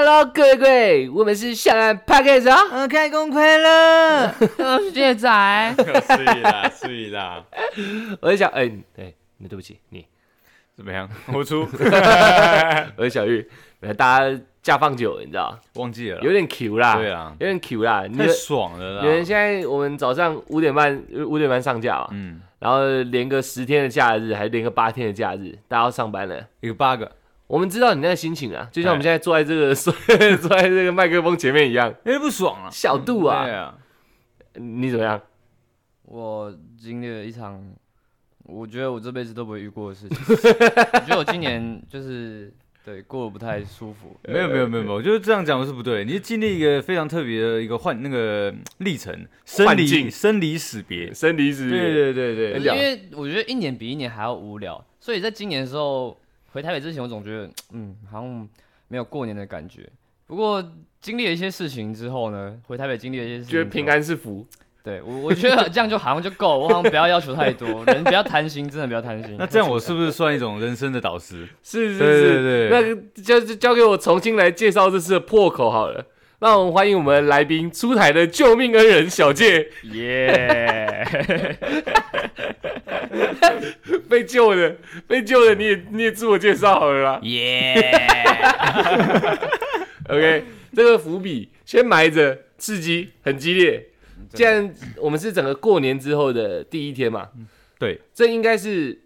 Hello，各位各位，我们是向岸 p a c k e 啊，呃，开工快乐！我是叶仔，睡啦，睡啦，我是小，哎、哎，那对不起，你，怎么样？我出，我是小玉，呃大家假放久了，你知道，忘记了，有点 Q 啦，对啊，有点 Q 啦，你太爽了啦。你们现在我们早上五点半五点半上架嘛，嗯，然后连个十天的假日，还连个八天的假日，大家要上班了。一个 bug，我们知道你那个心情啊，就像我们现在坐在这个坐 坐在这个麦克风前面一样，有点不爽啊。小度啊，对啊，你怎么样？我经历了一场，我觉得我这辈子都不会遇过的事情。我觉得我今年就是对过得不太舒服。没有没有没有没有，我觉得这样讲是不对。你是经历一个非常特别的一个换那个历程，生离境生离死别。生离死对别，对对对对因为我觉得一年比一年还要无聊，所以在今年的时候回台北之前，我总觉得 嗯，好像没有过年的感觉。不过经历了一些事情之后呢，回台北经历了一些事情，觉得平。安是福。对我，我觉得这样就好像就够，我好像不要要求太多，人不要贪心，真的不要贪心。那这样我是不是算一种人生的导师？是是对是，对对那就交给我重新来介绍这次的破口好了。那我们欢迎我们来宾出台的救命恩人小介，耶，被救的，被救的，你也你也自我介绍好了啦。耶，OK，这个伏笔先埋着，刺激很激烈。既然我们是整个过年之后的第一天嘛，对，这应该是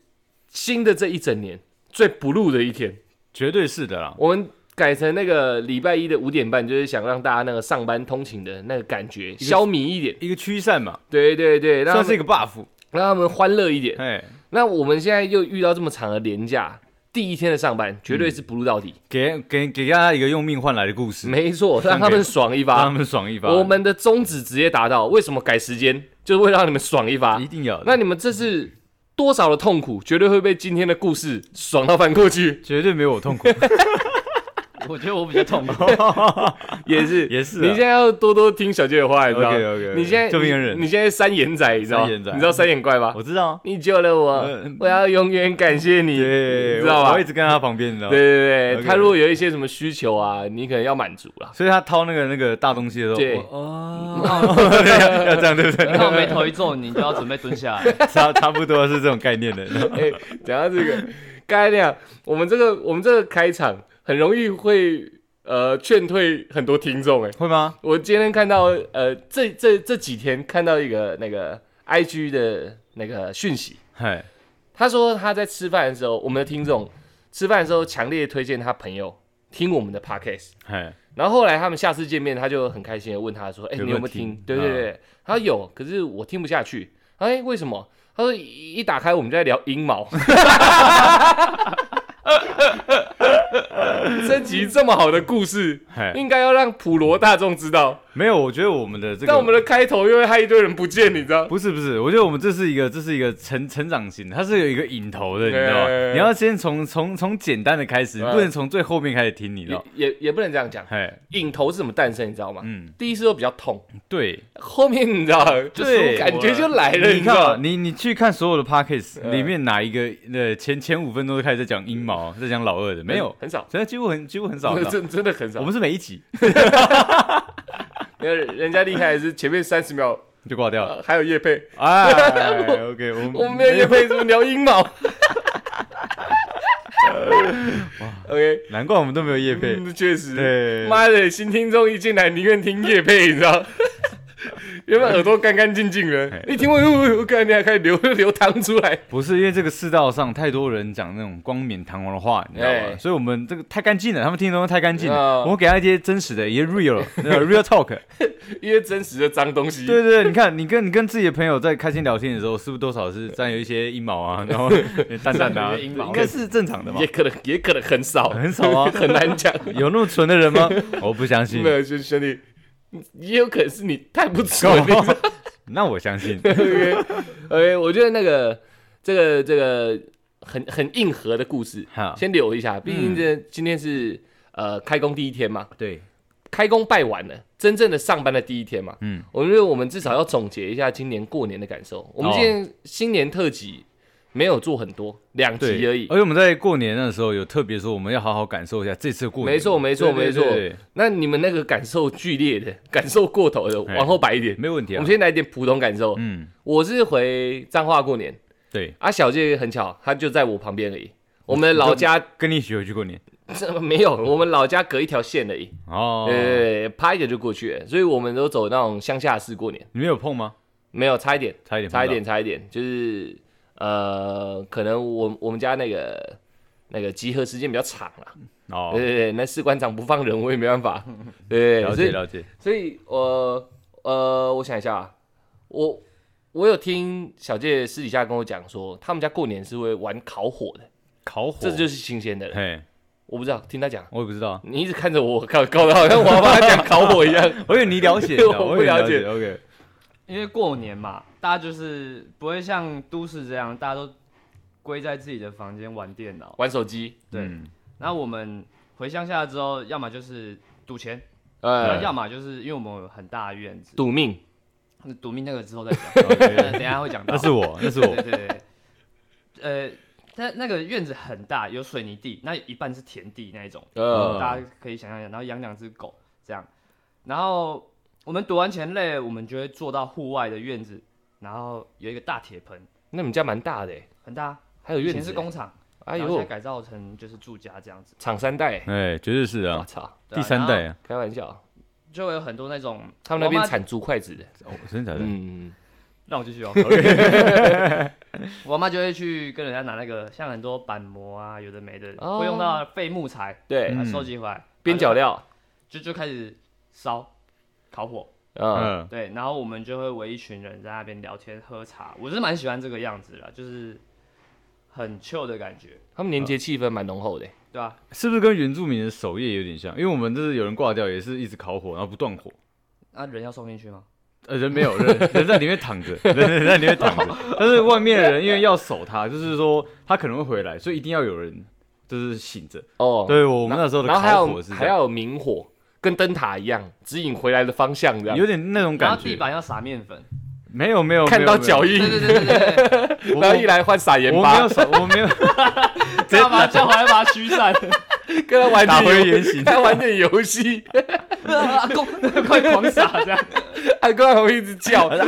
新的这一整年最不露的一天。绝对是的啦。我们改成那个礼拜一的五点半，就是想让大家那个上班通勤的那个感觉消弭一点。一个驱散嘛，对对对，算是一个 buff。让他们欢乐一点。哎，那我们现在又遇到这么长的连假，第一天的上班绝对是不入到底。给给给大家一个用命换来的故事，没错，让他们爽一发让他。们爽一发。我们的宗旨直接达到，为什么改时间？就是为了让你们爽一发一。定要，那你们这是多少的痛苦，绝对会被今天的故事爽到翻过去。绝对没有我痛苦，我觉得我比较痛苦。也是，也是啊你现在要多多听小杰的话，你知道你现在救命恩人你你现在三眼仔，你知道吗？三眼仔你知道三眼怪吗？我知道啊，你救了我嗯，我要永远感谢你，你知道吧我我一？直跟在他旁边，你知道吗？对对对他如果有一些什么需求啊，你可能要满足了。所以他掏那个那个大东西的时候，对哦，要这样对不对？然后眉头一皱，你就要准备蹲下来。差差不多是这种概念的。哎，讲到这个，刚才那样，我们这个我们这个开场很容易会呃劝退很多听众。哎，会吗？我今天看到呃这这这几天看到一个那个 IG 的那个讯息，嗨，他说他在吃饭的时候，我们的听众吃饭的时候强烈推荐他朋友听我们的 Podcast。嗨，然后后来他们下次见面，他就很开心的问他说：“哎、你有没有听？”听对对对，他说有，可是我听不下去。哎、为什么？他说一一打开我们就在聊阴毛。这集这么好的故事，应该要让普罗大众知道。没有，我觉得我们的这个。但我们的开头又会害一堆人不见，你知道？不是不是，我觉得我们这是一个这是一个成成长型的，它是有一个引头的，你知道吗？对你要先从从从简单的开始，对不能从最后面开始听，你知也道？也也不能这样讲。嗨，引头是怎么诞生，你知道吗？嗯，第一次都比较痛，对，后面你知道，就是对感觉就来了，你看啊，你知道？你你去看所有的 podcast 嗯里面哪一个呃前前五分钟都开始在讲阴毛，在讲老二的，没有，很少，真的几乎很几乎很少。真真的很少。我们是每一集因为人家厉害的是前面三十秒、就挂掉了。呃还有叶配，哎，OK，我们我们没有叶配，怎么聊阴毛？OK，难怪我们都没有叶配。嗯确实，对，妈的，新听众一进来宁愿听叶配，你知道？原本耳朵干干净净的嘿，一听我我我感觉还开始流流汤出来。不是因为这个世道上太多人讲那种冠冕堂皇的话，你知道哎吗？所以我们这个太干净了，他们听的东西太干净了。哦我们给他一些真实的，一些 real real talk。一些真实的脏东西。对对对，你看你跟你跟自己的朋友在开心聊天的时候，是不是多少是沾有一些阴毛啊，然后淡淡的啊，应该是正常的嘛也？可能也可能很少，很少啊，很难讲。有那么纯的人吗？我不相信没。有，兄兄弟，也有可能是你太不纯了。你知道那我相信。OK OK，我觉得那个这个这个很很硬核的故事，好，先留一下，毕竟嗯这今天是呃开工第一天嘛，对，开工拜完了，真正的上班的第一天嘛，嗯，我觉得我们至少要总结一下今年过年的感受。我们哦。今天新年特辑没有做很多，两对集而已。而且我们在过年的时候有特别说，我们要好好感受一下这次过年。没错没错对对没错那你们那个感受剧烈的，感受过头的，哎往后摆一点。没问题啊我们。先来一点普通感受。嗯，我是回彰化过年，对，啊，小姐很巧，她就在我旁边而已。我们老家跟你一起回去过年。这 没有，我们老家隔一条线而已，哦，对，拍一点就过去了。所以我们都走那种乡下式过年，你们有碰吗？没有差一点，差一点，差一点，。差一点，就是呃，可能我我们家那个那个集合时间比较长了，哦对，对对，那士官长不放人，我也没办法，对，了解了解。所以我呃，我想一下啊，我我有听小介私底下跟我讲说，他们家过年是会玩烤火的，烤火，这就是新鲜的了。嘿，我不知道，听他讲，我也不知道，你一直看着我，搞搞得好像我要帮他讲烤火一样。我以为你了解，我不了解 OK，因为过年嘛，大家就是不会像都市这样，大家都归在自己的房间玩电脑。玩手机，对，嗯。然后我们回乡下之后，要么就是赌钱，呃，要么就是因为我们有很大的院子，赌命，那赌命那个之后再讲。等一下会讲到。那是我，那是我。对，对对，呃，它那个院子很大，有水泥地，那一半是田地那一种，呃，大家可以想象一下，然后养两只狗这样，然后我们赌完钱累了，我们就会坐到户外的院子，然后有一个大铁盆，那你们家蛮大的欸，很大，还有以前院子欸，是工厂，哎呦，然后现在改造成就是住家这样子，厂三代。欸，哎，绝对是啊，我操，对啊第三代啊，开玩笑，就会有很多那种他们那边我妈产竹筷子的，哦，真的假的？嗯，让我继续哦。我妈就会去跟人家拿那个像很多板模啊，有的没的，哦。会用到废木材，对。收集回来，边角料，就就开始烧烤火，嗯，嗯，对，然后我们就会围一群人在那边聊天喝茶，我是蛮喜欢这个样子的，就是很 chill 的感觉，他们年节气氛蛮浓厚的欸，对啊、是不是跟原住民的守夜有点像？因为我们就是有人挂掉，也是一直烤火，然后不断火。那、人要送进去吗？呃，人没有，人人在里面躺着，人人在里面躺着。但是外面的人因为要守他，就是说他可能会回来，所以一定要有人就是醒着。哦，对我们那时候的然后还烤火是这样，还要有明火，跟灯塔一样，指引回来的方向，这样。有点那种然感觉。后地板要撒面粉，没有没有，看到脚印，对，对对对对对，我然后一来换撒盐巴。我没有，手，我没有。这样把叫回来把它驱散。跟他玩打点游回原形。跟他玩点游戏，阿公快狂撒这样，他刚好一直叫，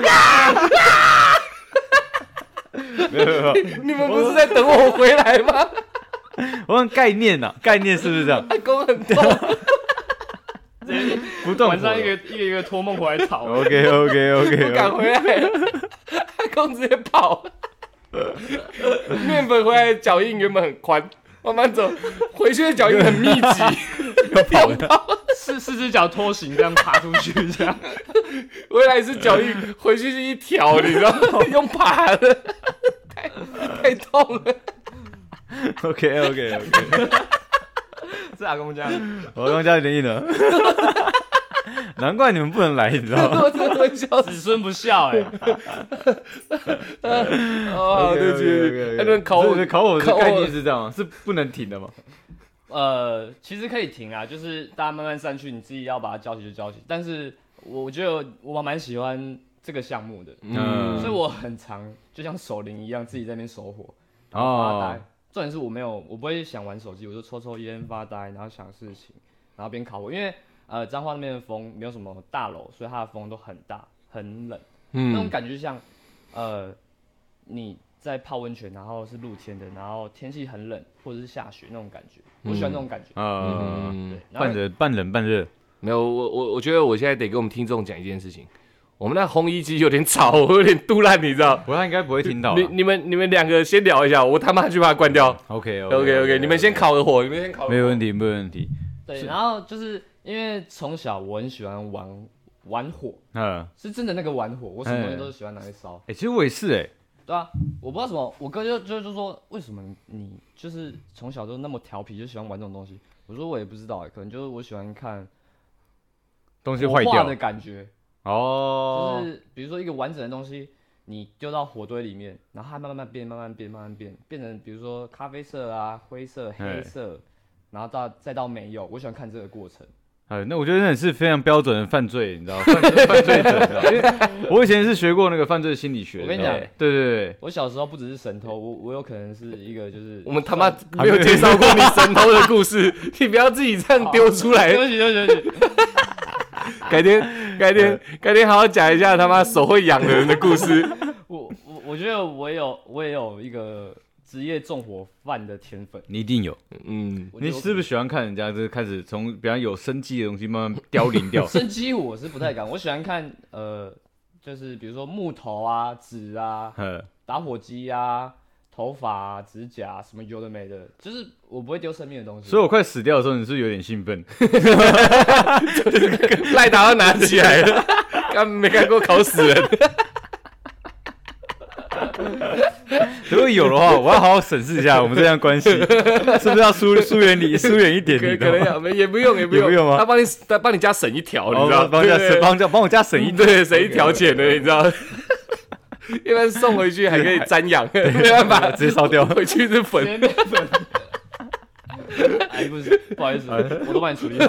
没有没有，你们不是在等我回来吗？我问概念呐，概念是不是这样？阿公很痛，不动晚上一个一个一个托梦回来吵。OK OK 不敢 OK，回来，阿公直接跑。面粉回来的脚印原本很宽，慢慢走，回去的脚印很密集，四四只脚拖行这样爬出去这样，回来是脚印，回去是一条，你知道吗？用爬的，太太痛了。OK OK OK，是阿公这样。我刚家有点硬了，难怪你们不能来，你知道吗？我真的会笑死。子孙不孝哎、哦，对不起，那顿烤我是烤火的概念是这样吗？是不能停的吗？呃，其实可以停啊，就是大家慢慢散去，你自己要把它交起就交起。但是我觉得我蛮喜欢这个项目的，嗯所以我很常就像守灵一样，自己在那边守火，然后发呆。哦，重点是我没有，我不会想玩手机，我就抽抽烟发呆，然后想事情，然后边烤火。因为呃彰化那边的风没有什么大楼，所以它的风都很大很冷，那种嗯，感觉就像呃你在泡温泉，然后是露天的，然后天气很冷或者是下雪那种感觉，我喜欢那种感觉。呃，嗯对，然后半冷半冷半热，没有，我我我觉得我现在得跟我们听众讲一件事情，我们那烘衣机有点吵，我有点嘟烂，你知道？不过他应该不会听到啊。你你们你们两个先聊一下，我他妈去把它关掉。OK OK OK，你们先，烤个火，你们先烤。没有问题，没有问题。对，然后就是因为从小我很喜欢玩玩火，嗯，是真的那个玩火，我什么东西都是喜欢拿来烧。哎，其实我也是哎，对啊，我不知道什么，我哥就就就说为什么你就是从小都那么调皮，就喜欢玩这种东西。我说我也不知道哎，可能就是我喜欢看东西坏掉的感觉，哦就，是比如说一个完整的东西，你丢到火堆里面，然后它慢慢变，慢慢变，慢慢变，变成比如说咖啡色啊、灰色、黑色，然后到再到没有，我喜欢看这个过程。哎，那我觉得那也是非常标准的犯罪，你知道吗？犯罪犯罪者，你知道因为我以前是学过那个犯罪心理学的。我跟你讲对对对，我小时候不只是神偷，我我有可能是一个就是我们他妈没有介绍过你神偷的故事，你不要自己这样丢出来对。不起对不起对不起，改天，改天，改天好好讲一下他妈手会痒的人的故事。我我我觉得我也有我也有一个职业纵火犯的天分。你一定有。嗯，你是不是喜欢看人家就是开始从比方有生机的东西慢慢凋零掉？生机我是不太敢，我喜欢看呃，就是比如说木头啊、纸啊、呃，打火机啊、头发啊、指甲什么有的没的，就是我不会丢生命的东西。所以我快死掉的时候，你是有点兴奋？赖达要拿起来了，刚没看过烤死人。如果有的话，我要好好审视一下我们这段关系，是不是要疏疏远你疏远一点？可？可能也不用也不用也不用吗他帮你他帮你加省一条，你知道哦？帮我加省，帮加帮我加省一点。对省一条钱的，你知道？一般送回去还可以瞻仰，没办法，直接烧掉回去是粉。哎，不是，不好意思，我都帮你处理好。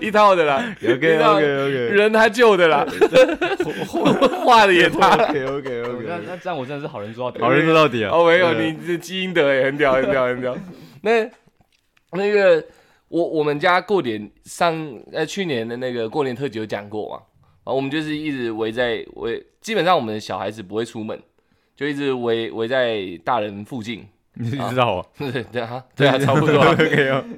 一套的啦 OK OK OK 人他救的啦，画的也他。OK OK 那 OK，那这样我真的是好人做到底。好人做到底啊！哦，没有，对你这基因德也很屌，很屌，很屌。那那个，我我们家过年上呃去年的那个过年特辑有讲过嘛，啊，我们就是一直围在围，基本上我们的小孩子不会出门，就一直围围在大人附近。你知道啊 对对啊，对啊，差不多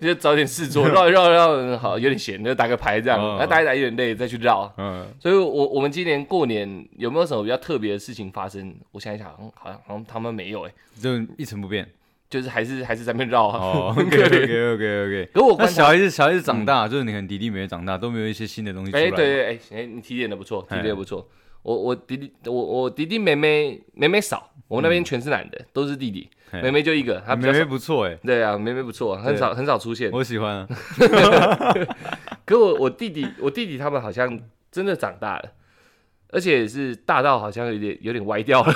就找点事做，绕绕绕，好有点闲，就打个牌这样，哦那打一打有点累，再去绕。嗯，所以我，我们今年过年有没有什么比较特别的事情发生？我想一想，好像好像他们没有哎、就一成不变。就是还是还是在那边绕啊。，OK 可 OK 怜。OK OK。可我观察，小孩子小孩子长大，就是你可能弟弟妹妹长大，都没有一些新的东西出哎、来。对对哎哎，你提点的不错，提哎点的不错。我我弟弟我我弟弟妹妹妹妹少，我们那边全是男的，都是弟弟，嘿妹妹就一个，妹妹少。不错哎，对啊，妹妹不错，很少很少出现。我喜欢啊。可我我弟弟我弟弟他们好像真的长大了，而且是大到好像有点有点歪掉了，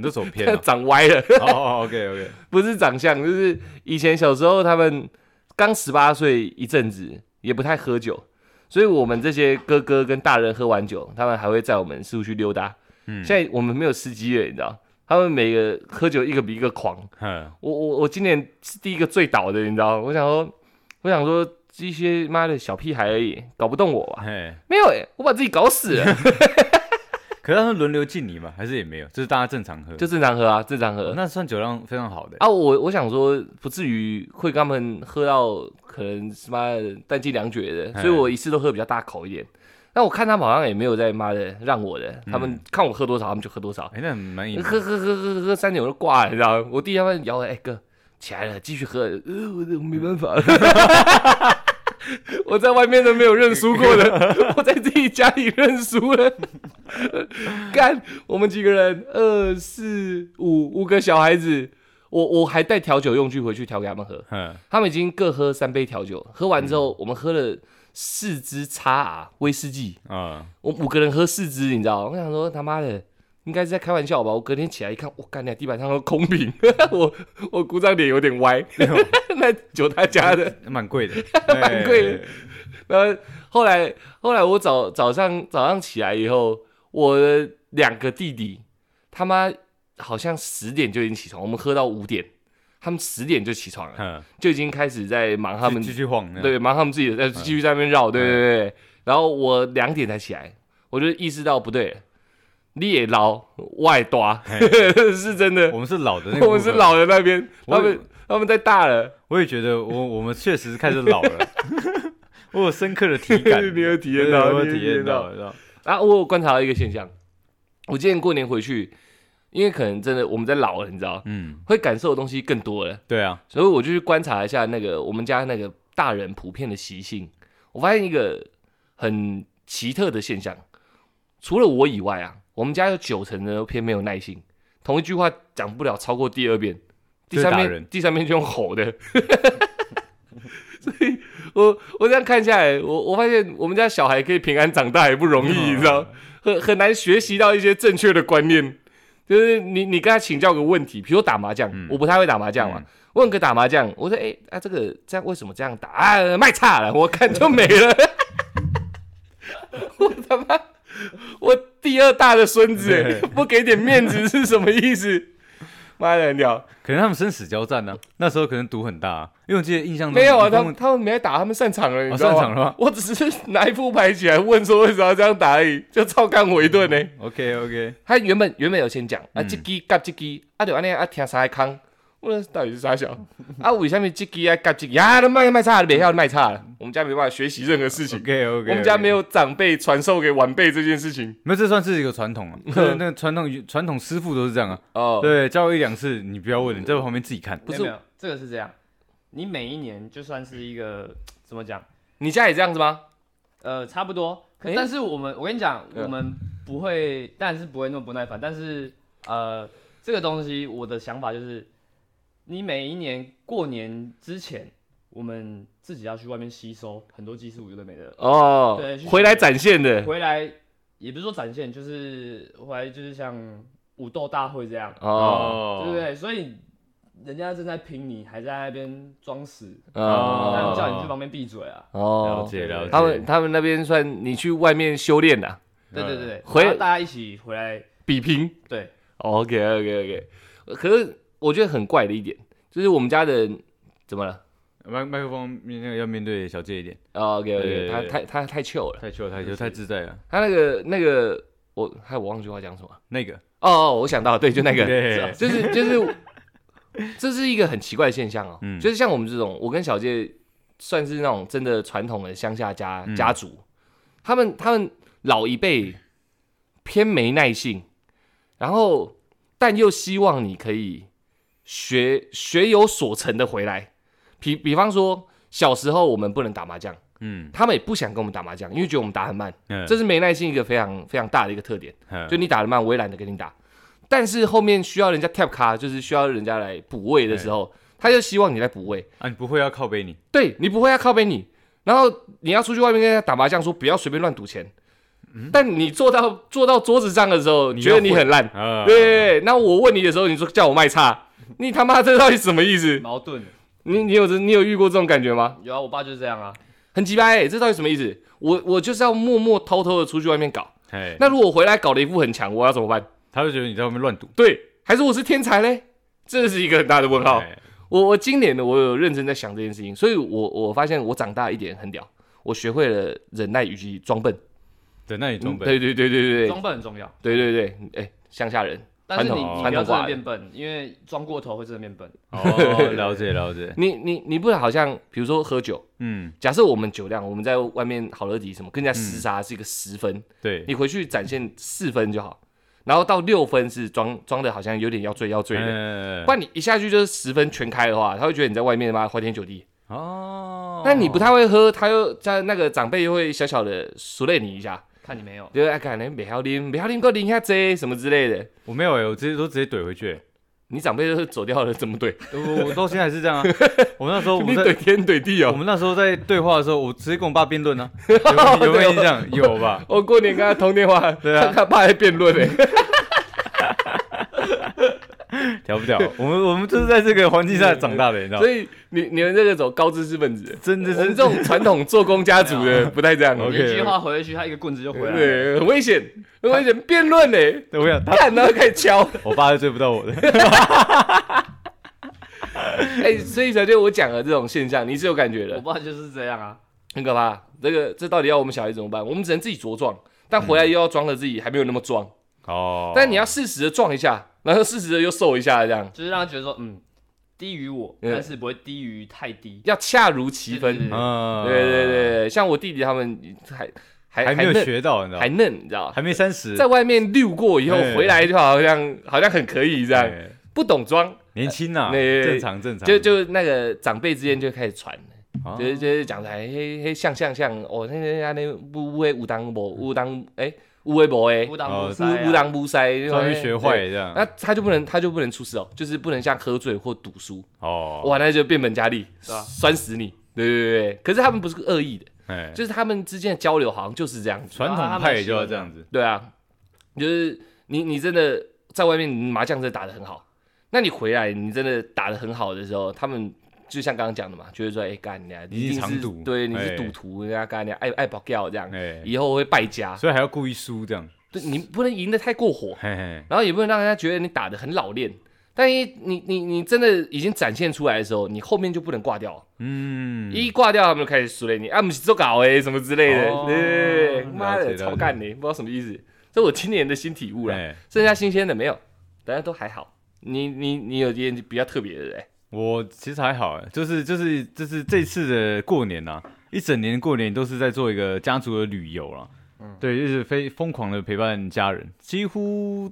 你都走偏了。长歪了。哦，OK OK。不是长相，就是以前小时候他们刚十八岁一阵子，也不太喝酒，所以我们这些哥哥跟大人喝完酒，他们还会载我们四处去溜达。嗯现在我们没有司机了，你知道，他们每个喝酒一个比一个狂。嗯，我我我今年是第一个醉倒的，你知道，我想说，我想说这些妈的小屁孩而已，搞不动我吧？嘿，没有哎、我把自己搞死了，可是他们轮流敬你嘛，还是也没有，就是大家正常喝。就正常喝啊，正常喝。那算酒量非常好的。啊，我我想说，不至于会跟他们喝到可能是妈的弹尽粮绝的，哎所以我一次都喝比较大口一点。但我看他们好像也没有在妈的让我的，他们看我喝多少，他们就喝多少，哎，那蛮隐喝喝喝喝喝三点我就挂了，你知道吗？我弟他们摇，哎、哥起来了，继续喝，呃，我我没办法了。我在外面都没有认输过的，我在自己家里认输了。干，我们几个人，二四五五个小孩子，我我还带调酒用具回去调给他们喝。嗯，他们已经各喝三杯调酒，喝完之后，我们喝了四支叉 R 威士忌，啊，我五个人喝四支，你知道？我想说他妈的，应该是在开玩笑吧？我隔天起来一看，我干，那地板上都空瓶，我我鼓掌脸有点歪，那酒他家的。蛮贵的，蛮贵的哎。然后后来后来我早早上早上起来以后，我的两个弟弟他妈好像十点就已经起床，我们喝到五点，他们十点就起床了，嗯，就已经开始在忙他们继续晃。对，忙他们自己的，在继续在那边绕，对对对对。然后我两点才起来，我就意识到不对了，你也老，我也抓，是真的。我。们是老的那个，我们是老。的那边，他们他们在大了，我也觉得我我们确实开始老了，我有深刻的体感，你有体验到对我有体验到，知道。然后我有观察到一个现象，我今年过年回去，因为可能真的我们在老了，你知道，嗯，会感受的东西更多了，对啊，所以我就去观察一下那个我们家那个大人普遍的习性，我发现一个很奇特的现象，除了我以外啊，我们家有九成的都偏没有耐心，同一句话讲不了超过第二遍，第三遍第三遍就用吼的。所以我我这样看下来，我我发现我们家小孩可以平安长大也不容易，你知道，很很难学习到一些正确的观念。就是你你跟他请教个问题，比如说打麻将，嗯我不太会打麻将嘛，问个打麻将，我说哎、啊这个这样为什么这样打啊卖差了，我看就没了。我他妈，我第二大的孙子对。不给点面子是什么意思？妈的很屌，可能他们生死交战呢、那时候可能赌很大、啊，因为我记得印象中没有啊，他们他们没打，他们散场了，你哦知道吗？散场了吗？我只是拿一副牌起来问说为什么要这样打而已，就照干我一顿呢。OK OK，他原本原本有先讲啊，嗯这支夹这支，啊就安尼啊听啥康，我说到底是啥小啊？为什么这支啊夹这支呀？都卖卖差了，没要卖差了。我们家没办法学习任何事情 OK OK，我们家没有长辈传授给晚辈这件事情。没有，这算是一个传统啊。就是那个传统传统师傅都是这样啊。哦，对，教一两次，你不要问，你在旁边自己看。不是没有，这个是这样，你每一年就算是一个怎么讲，你家也这样子吗？呃，差不多。可诶但是我们，我跟你讲，嗯我们不会，但是不会那么不耐烦。但是，呃，这个东西，我的想法就是，你每一年过年之前，我们自己要去外面吸收很多技术，有的没的，哦对，回来展现的。回来也不是说展现，就是回来就是像武斗大会这样，哦，对不对？所以人家正在拼你，还在那边装死，哦那叫你去旁边闭嘴啊！了哦，解了解。他们他们那边算你去外面修炼的对对对对，回大家一起回来，比拼。对，OK OK OK，可是我觉得很怪的一点，就是我们家的人怎么了？麦麦克风面那个要面对小姐一点，？OK 对 OK，对对他太他太 chill 了，太秀太秀太自在了。他那个那个我还我忘记话讲什么。那个，哦哦，我想到，对，就那个，对，就是就是，这是一个很奇怪的现象哦。嗯。就是像我们这种，我跟小杰算是那种真的传统的乡下家、嗯。家族，他们他们老一辈偏没耐性，然后但又希望你可以学学有所成的回来。比比方说，小时候我们不能打麻将，嗯，他们也不想跟我们打麻将，因为觉得我们打很慢，嗯这是没耐心一个非常非常大的一个特点。嗯就你打的慢，我也懒得跟你打。但是后面需要人家 tap 卡，就是需要人家来补位的时候，他就希望你来补位。啊，你不会要靠背你，对你不会要靠背你，然后你要出去外面跟人家打麻将，说不要随便乱赌钱。但你坐到坐到桌子上的时候，嗯你觉得你很烂，啊，对。那我问你的时候，你说叫我卖差，你他妈这到底什么意思？矛盾。你你有这你有遇过这种感觉吗？有啊，我爸就是这样啊。很鸡掰、欸，这到底什么意思？我我就是要默默偷偷的出去外面搞。哎，那如果我回来搞了一副很强，我要怎么办？他会觉得你在外面乱赌。对，还是我是天才嘞？这是一个很大的问号。哎我我今年呢，我有认真在想这件事情，所以我我发现我长大一点很屌，我学会了忍耐以及装笨。忍耐与装笨，对对对对对对装笨很重要，对对对，哎、乡下人，但是你传统你不要真的变笨，因为装过头会真的变笨。哦，了解了解，你你你不能好像比如说喝酒，嗯，假设我们酒量，我们在外面好乐迪什么跟人家厮杀是一个十分，对，你回去展现四分就好，然后到六分是装装的好像有点要醉要醉的。的不然你一下去就是十分全开的话，他会觉得你在外面妈花天酒地。哦，那你不太会喝，他又在那个长辈又会小小的熟累你一下，看你没有，就是哎，可能没好啉，没好啉，给我啉下这什么之类的。我没有哎，我直接都直接怼回去欸，你长辈都是走掉了，怎么怼？我我到现在还是这样啊。我们那时候我你们在怼天怼地哦。我们那时候在对话的时候，我直接跟我爸辩论 呢，有没有有没有印象？有吧？我过年跟他通电话，对啊他他爸在辩论哎，调不调？我们我们就是在这个环境下长大的，你知道吗所？以你你们这个走高知识分子，真的是这种传统做工家族的不太这样。一句话回去，他一个棍子就回来很危险，很危险，辩论呢，我想他，看然后开始敲。我爸是追不到我的。哎，所以才对我讲的这种现象，你是有感觉的。我爸就是这样啊。很可怕。这个这到底要我们小孩怎么办？我们只能自己茁壮，但回来又要装的自己还没有那么壮。哦，但你要适时的撞一下，然后适时的又瘦一下，这样就是让他觉得说，嗯，低于我，嗯但是不会低于太低。要恰如其分。对对嗯，对对对对，像我弟弟他们还还还没有嫩学到，你知道吗？还嫩，你知道？还没三十，在外面溜过以后哎回来就好像好像很可以这样，哎不懂装，年轻呐，那正常正常，就就那个长辈之间就开始传。哦就是就是讲台嘿嘿像像像哦，那那那不会武当无有当哎无诶，不当哦不塞啊有有当不塞，终于学会这样。那他就不能，他就不能出事哦，就是不能像喝醉或赌输，哦，哇，那就变本加厉，是吧酸死你。对对对对，可是他们不是恶意的，哎，就是他们之间的交流好像就是这样子。传统派就要这样子，对啊，就是你你真的在外面麻将真的打得很好，那你回来，你真的打得很好的时候，他们就像刚刚讲的嘛，就是说，哎、干你啊，你是一定是常赌对，你是哎。赌徒，人家干你啊爱爱保掉这样，哎，以后会败家，所以还要故意输这样，对你不能赢得太过火，嘿嘿，然后也不能让人家觉得你打的很老练。但一你你你真的已经展现出来的时候，你后面就不能挂掉，嗯，一挂掉他们就开始输了你。啊，不是做搞哎什么之类的，哦对，了妈的超干你，不知道什么意思。这我今年的新体悟了，哎，剩下新鲜的没有，大家都还好。你你你有点比较特别的哎，我其实还好哎，就是就是就是这次的过年呐、一整年过年都是在做一个家族的旅游啦。嗯对，就是非疯狂的陪伴家人，几乎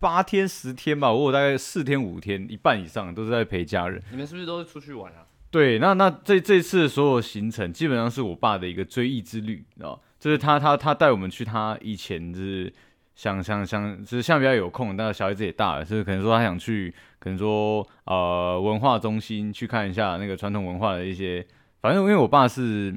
八天十天吧，我有大概四天五天，一半以上都是在陪家人。你们是不是都是出去玩啊？对，那那这这次的所有行程基本上是我爸的一个追忆之旅，你知道，就是他他他带我们去他以前就是想想想，就是现在比较有空，但小孩子也大了，就是可能说他想去，可能说呃文化中心去看一下那个传统文化的一些，反正因为我爸是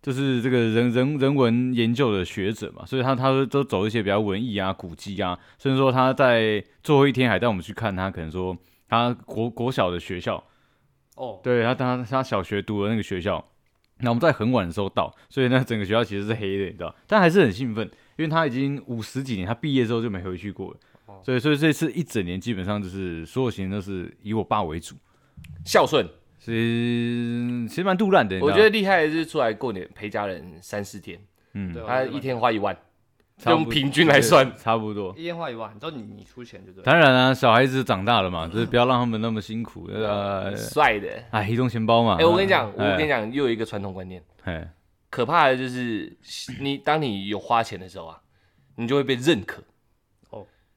就是这个人人人文研究的学者嘛，所以他他都都走一些比较文艺啊、古迹啊，甚至说他在最后一天还带我们去看他可能说他国国小的学校。哦，对他他他小学读的那个学校，那我们在很晚的时候到，所以呢整个学校其实是黑的，你知道，但还是很兴奋，因为他已经五十几年，他毕业之后就没回去过了，哦所以所以这次一整年基本上就是所有行程都是以我爸为主，孝顺。所以其实蛮杜烂的，你知道我觉得厉害的是出来过年陪家人三四天，嗯对，他一天花一万，差不用平均来算差不多。一天花一万，你知道你你出钱对不对？当然啊，小孩子长大了嘛，就是不要让他们那么辛苦。呃，帅的。哎，移动钱包嘛。哎，我跟你讲，我哎跟你，讲，又有一个传统观念，哎，可怕的就是你当你有花钱的时候啊，你就会被认可。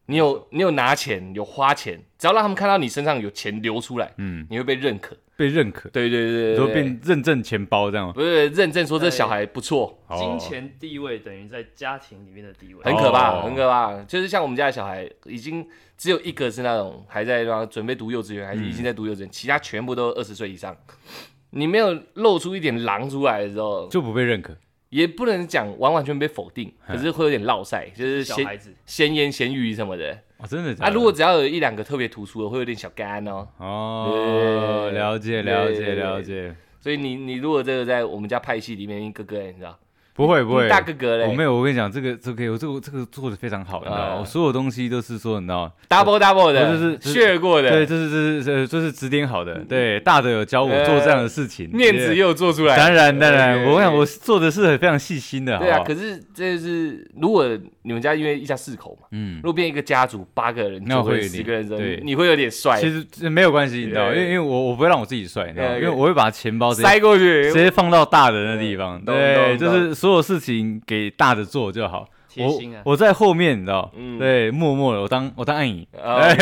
哦，你有你有拿钱有花钱，只要让他们看到你身上有钱流出来，嗯，你会被认可。被认可，对对对对说对，变认证钱包这样吗？不是认证说这小孩不错，哦金钱地位等于在家庭里面的地位。很可怕，哦很可怕。就是像我们家的小孩，已经只有一个是那种还在那准备读幼稚园，还是已经在读幼稚园，其他全部都二十岁以上。你没有露出一点狼出来的时候，就不被认可。也不能讲完完全被否定，可是会有点落晒，就是闲小孩子，闲言闲语什么的。哦，真的假的？啊，如果只要有一两个特别突出的，会有点小干哦。哦，了解了解了解，所以你你如果这个在我们家派系里面，哥哥，你知道，不会不会，大哥哥嘞，我没有，我跟你讲，这个这个我这个这个做的非常好，你知道我所有东西都是说，你知道吗？double double 的，就是血过的，对，这是这是这这是指点好的，对，大的有教我做这样的事情，面子也有做出来。当然当然，对我想我做的是很非常细心的，对啊，可是这是如果你们家因为一家四口嘛，嗯。如，果变一个家族八个人，就会那会有点十个人对。你会有点帅，其实没有关系，你知道吗，因为因为我我不会让我自己帅，你知道因为我会把钱包塞过去。直，接放到大的那地方，对，就是所有事情给大的做就好。我贴心啊。我在后面，你知道，嗯。对，默默的，我当我当暗影，啊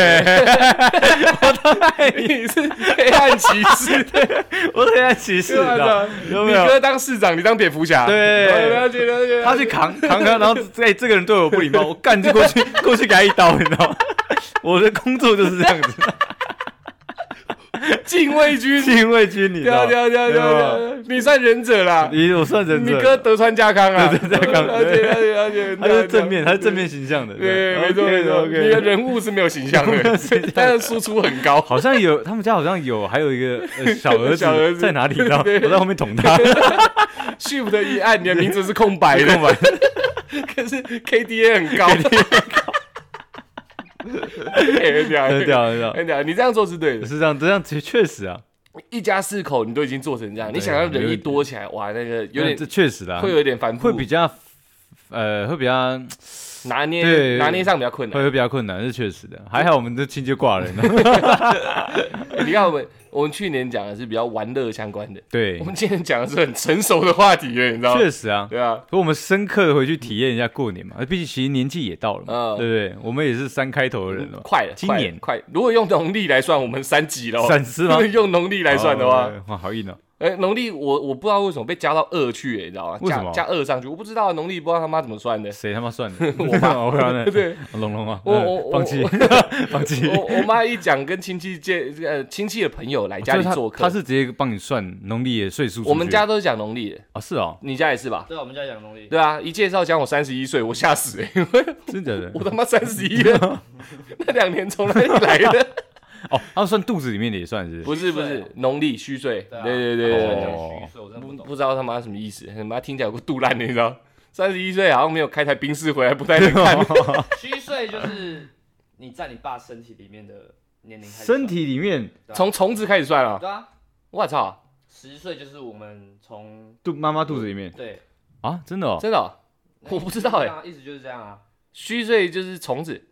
你是黑暗骑士，我黑暗骑士，你知道？有没有？你哥当市长，你当蝙蝠侠，对。了解了解。他去扛扛扛，然后哎、这个人对我不礼貌，我干就过去 过去给他一刀，你知道吗？我的工作就是这样子，禁卫军，禁卫军，你知道？吗？对啊对啊对啊对啊。对啊，你算忍者啦，你我算忍者。你，哥德川家康啊，德川家康了解了解了解，他是正面，他是正面形象的，对，没错没错，你的人物是 没有形象的，但是输出很高。好像有他们家好像有，还有一个、呃、小儿子小儿子。在哪里？你知道？吗？对。我在后面捅他，Shift 一按，你的名字是空白的，空白，可是 KDA 很高，欸 很屌，很屌很屌。很屌。你这样做是对的，是这样，这样确确实啊，一家四口你都已经做成这样，你想要人一多起来，哇，那个有点这确实啦，会有点繁复，会比较呃会比较拿捏对拿捏上比较困难。会比较困难，是确实的。还好我们这亲戚挂人了，欸 你看我们我们去年讲的是比较玩乐相关的，对我，们今年讲的是很成熟的话题了，你知道吗？确实啊。对啊，可我们深刻的回去体验一下过年嘛，毕竟其实年纪也到了嘛，嗯对不对？我们也是三开头的人了嘛，快了，今年快快。如果用农历来算，我们三级了哦。三十吗？用农历来算的话，哦，哇，好硬哦。哎，农历我我不知道为什么被加到二去，欸你知道吗？为什么加加二上去？我不知道农历不知道他妈怎么算的。谁他妈算的？我爸我刚才对，龙龙啊，我嗯我放弃，放弃。我我妈一讲跟亲戚借呃亲戚的朋友来家里做客，他是直接帮你算农历的岁数。我们家都是讲农历的，啊是哦，你家也是吧？对啊，我们家讲农历，对啊，一介绍讲我三十一岁，我吓死哎、欸！真的我他妈三十一了，那两年从哪里来的？哦，他算肚子里面的也算是，不是不是农历虚岁，对啊对对不。不不知道他妈什么意思，他妈听起来有个肚烂的，你知道？三十一岁好像没有开台冰室回来，不太能看。虚岁就是你在你爸身体里面的年龄开始算，身体里面？从虫子开始算了，对啊，我操，十岁就是我们从肚妈妈肚子里面。对，啊，真的哦，真的哦、我不知道哎、哎，意思就是这样啊，虚岁就是虫子，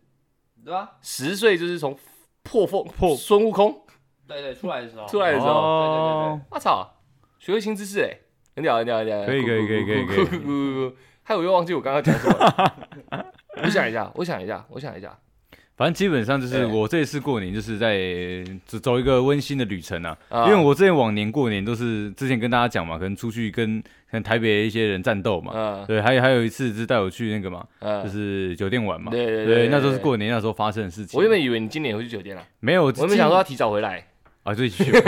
对吧？十岁就是从破风破。孙悟空。对对，出来的时候，出来的时候，哦，我操，学会新知识哎、很屌很屌很屌，可以可以可以可以可以。酷酷酷酷酷酷害我又忘记我刚刚讲什么了。我想一下，我想一下，我想一下，反正基本上就是我这一次过年就是在走走一个温馨的旅程啊，啊。因为我之前往年过年都是之前跟大家讲嘛，可能出去跟可能台北的一些人战斗嘛，嗯。对，还有还有一次是带我去那个嘛，嗯。就是酒店玩嘛，对对对，那时候是。过年那时候发生的事情。我原本以为你今年会去酒店了，没有，我原本想说要提早回来，啊，就一起去。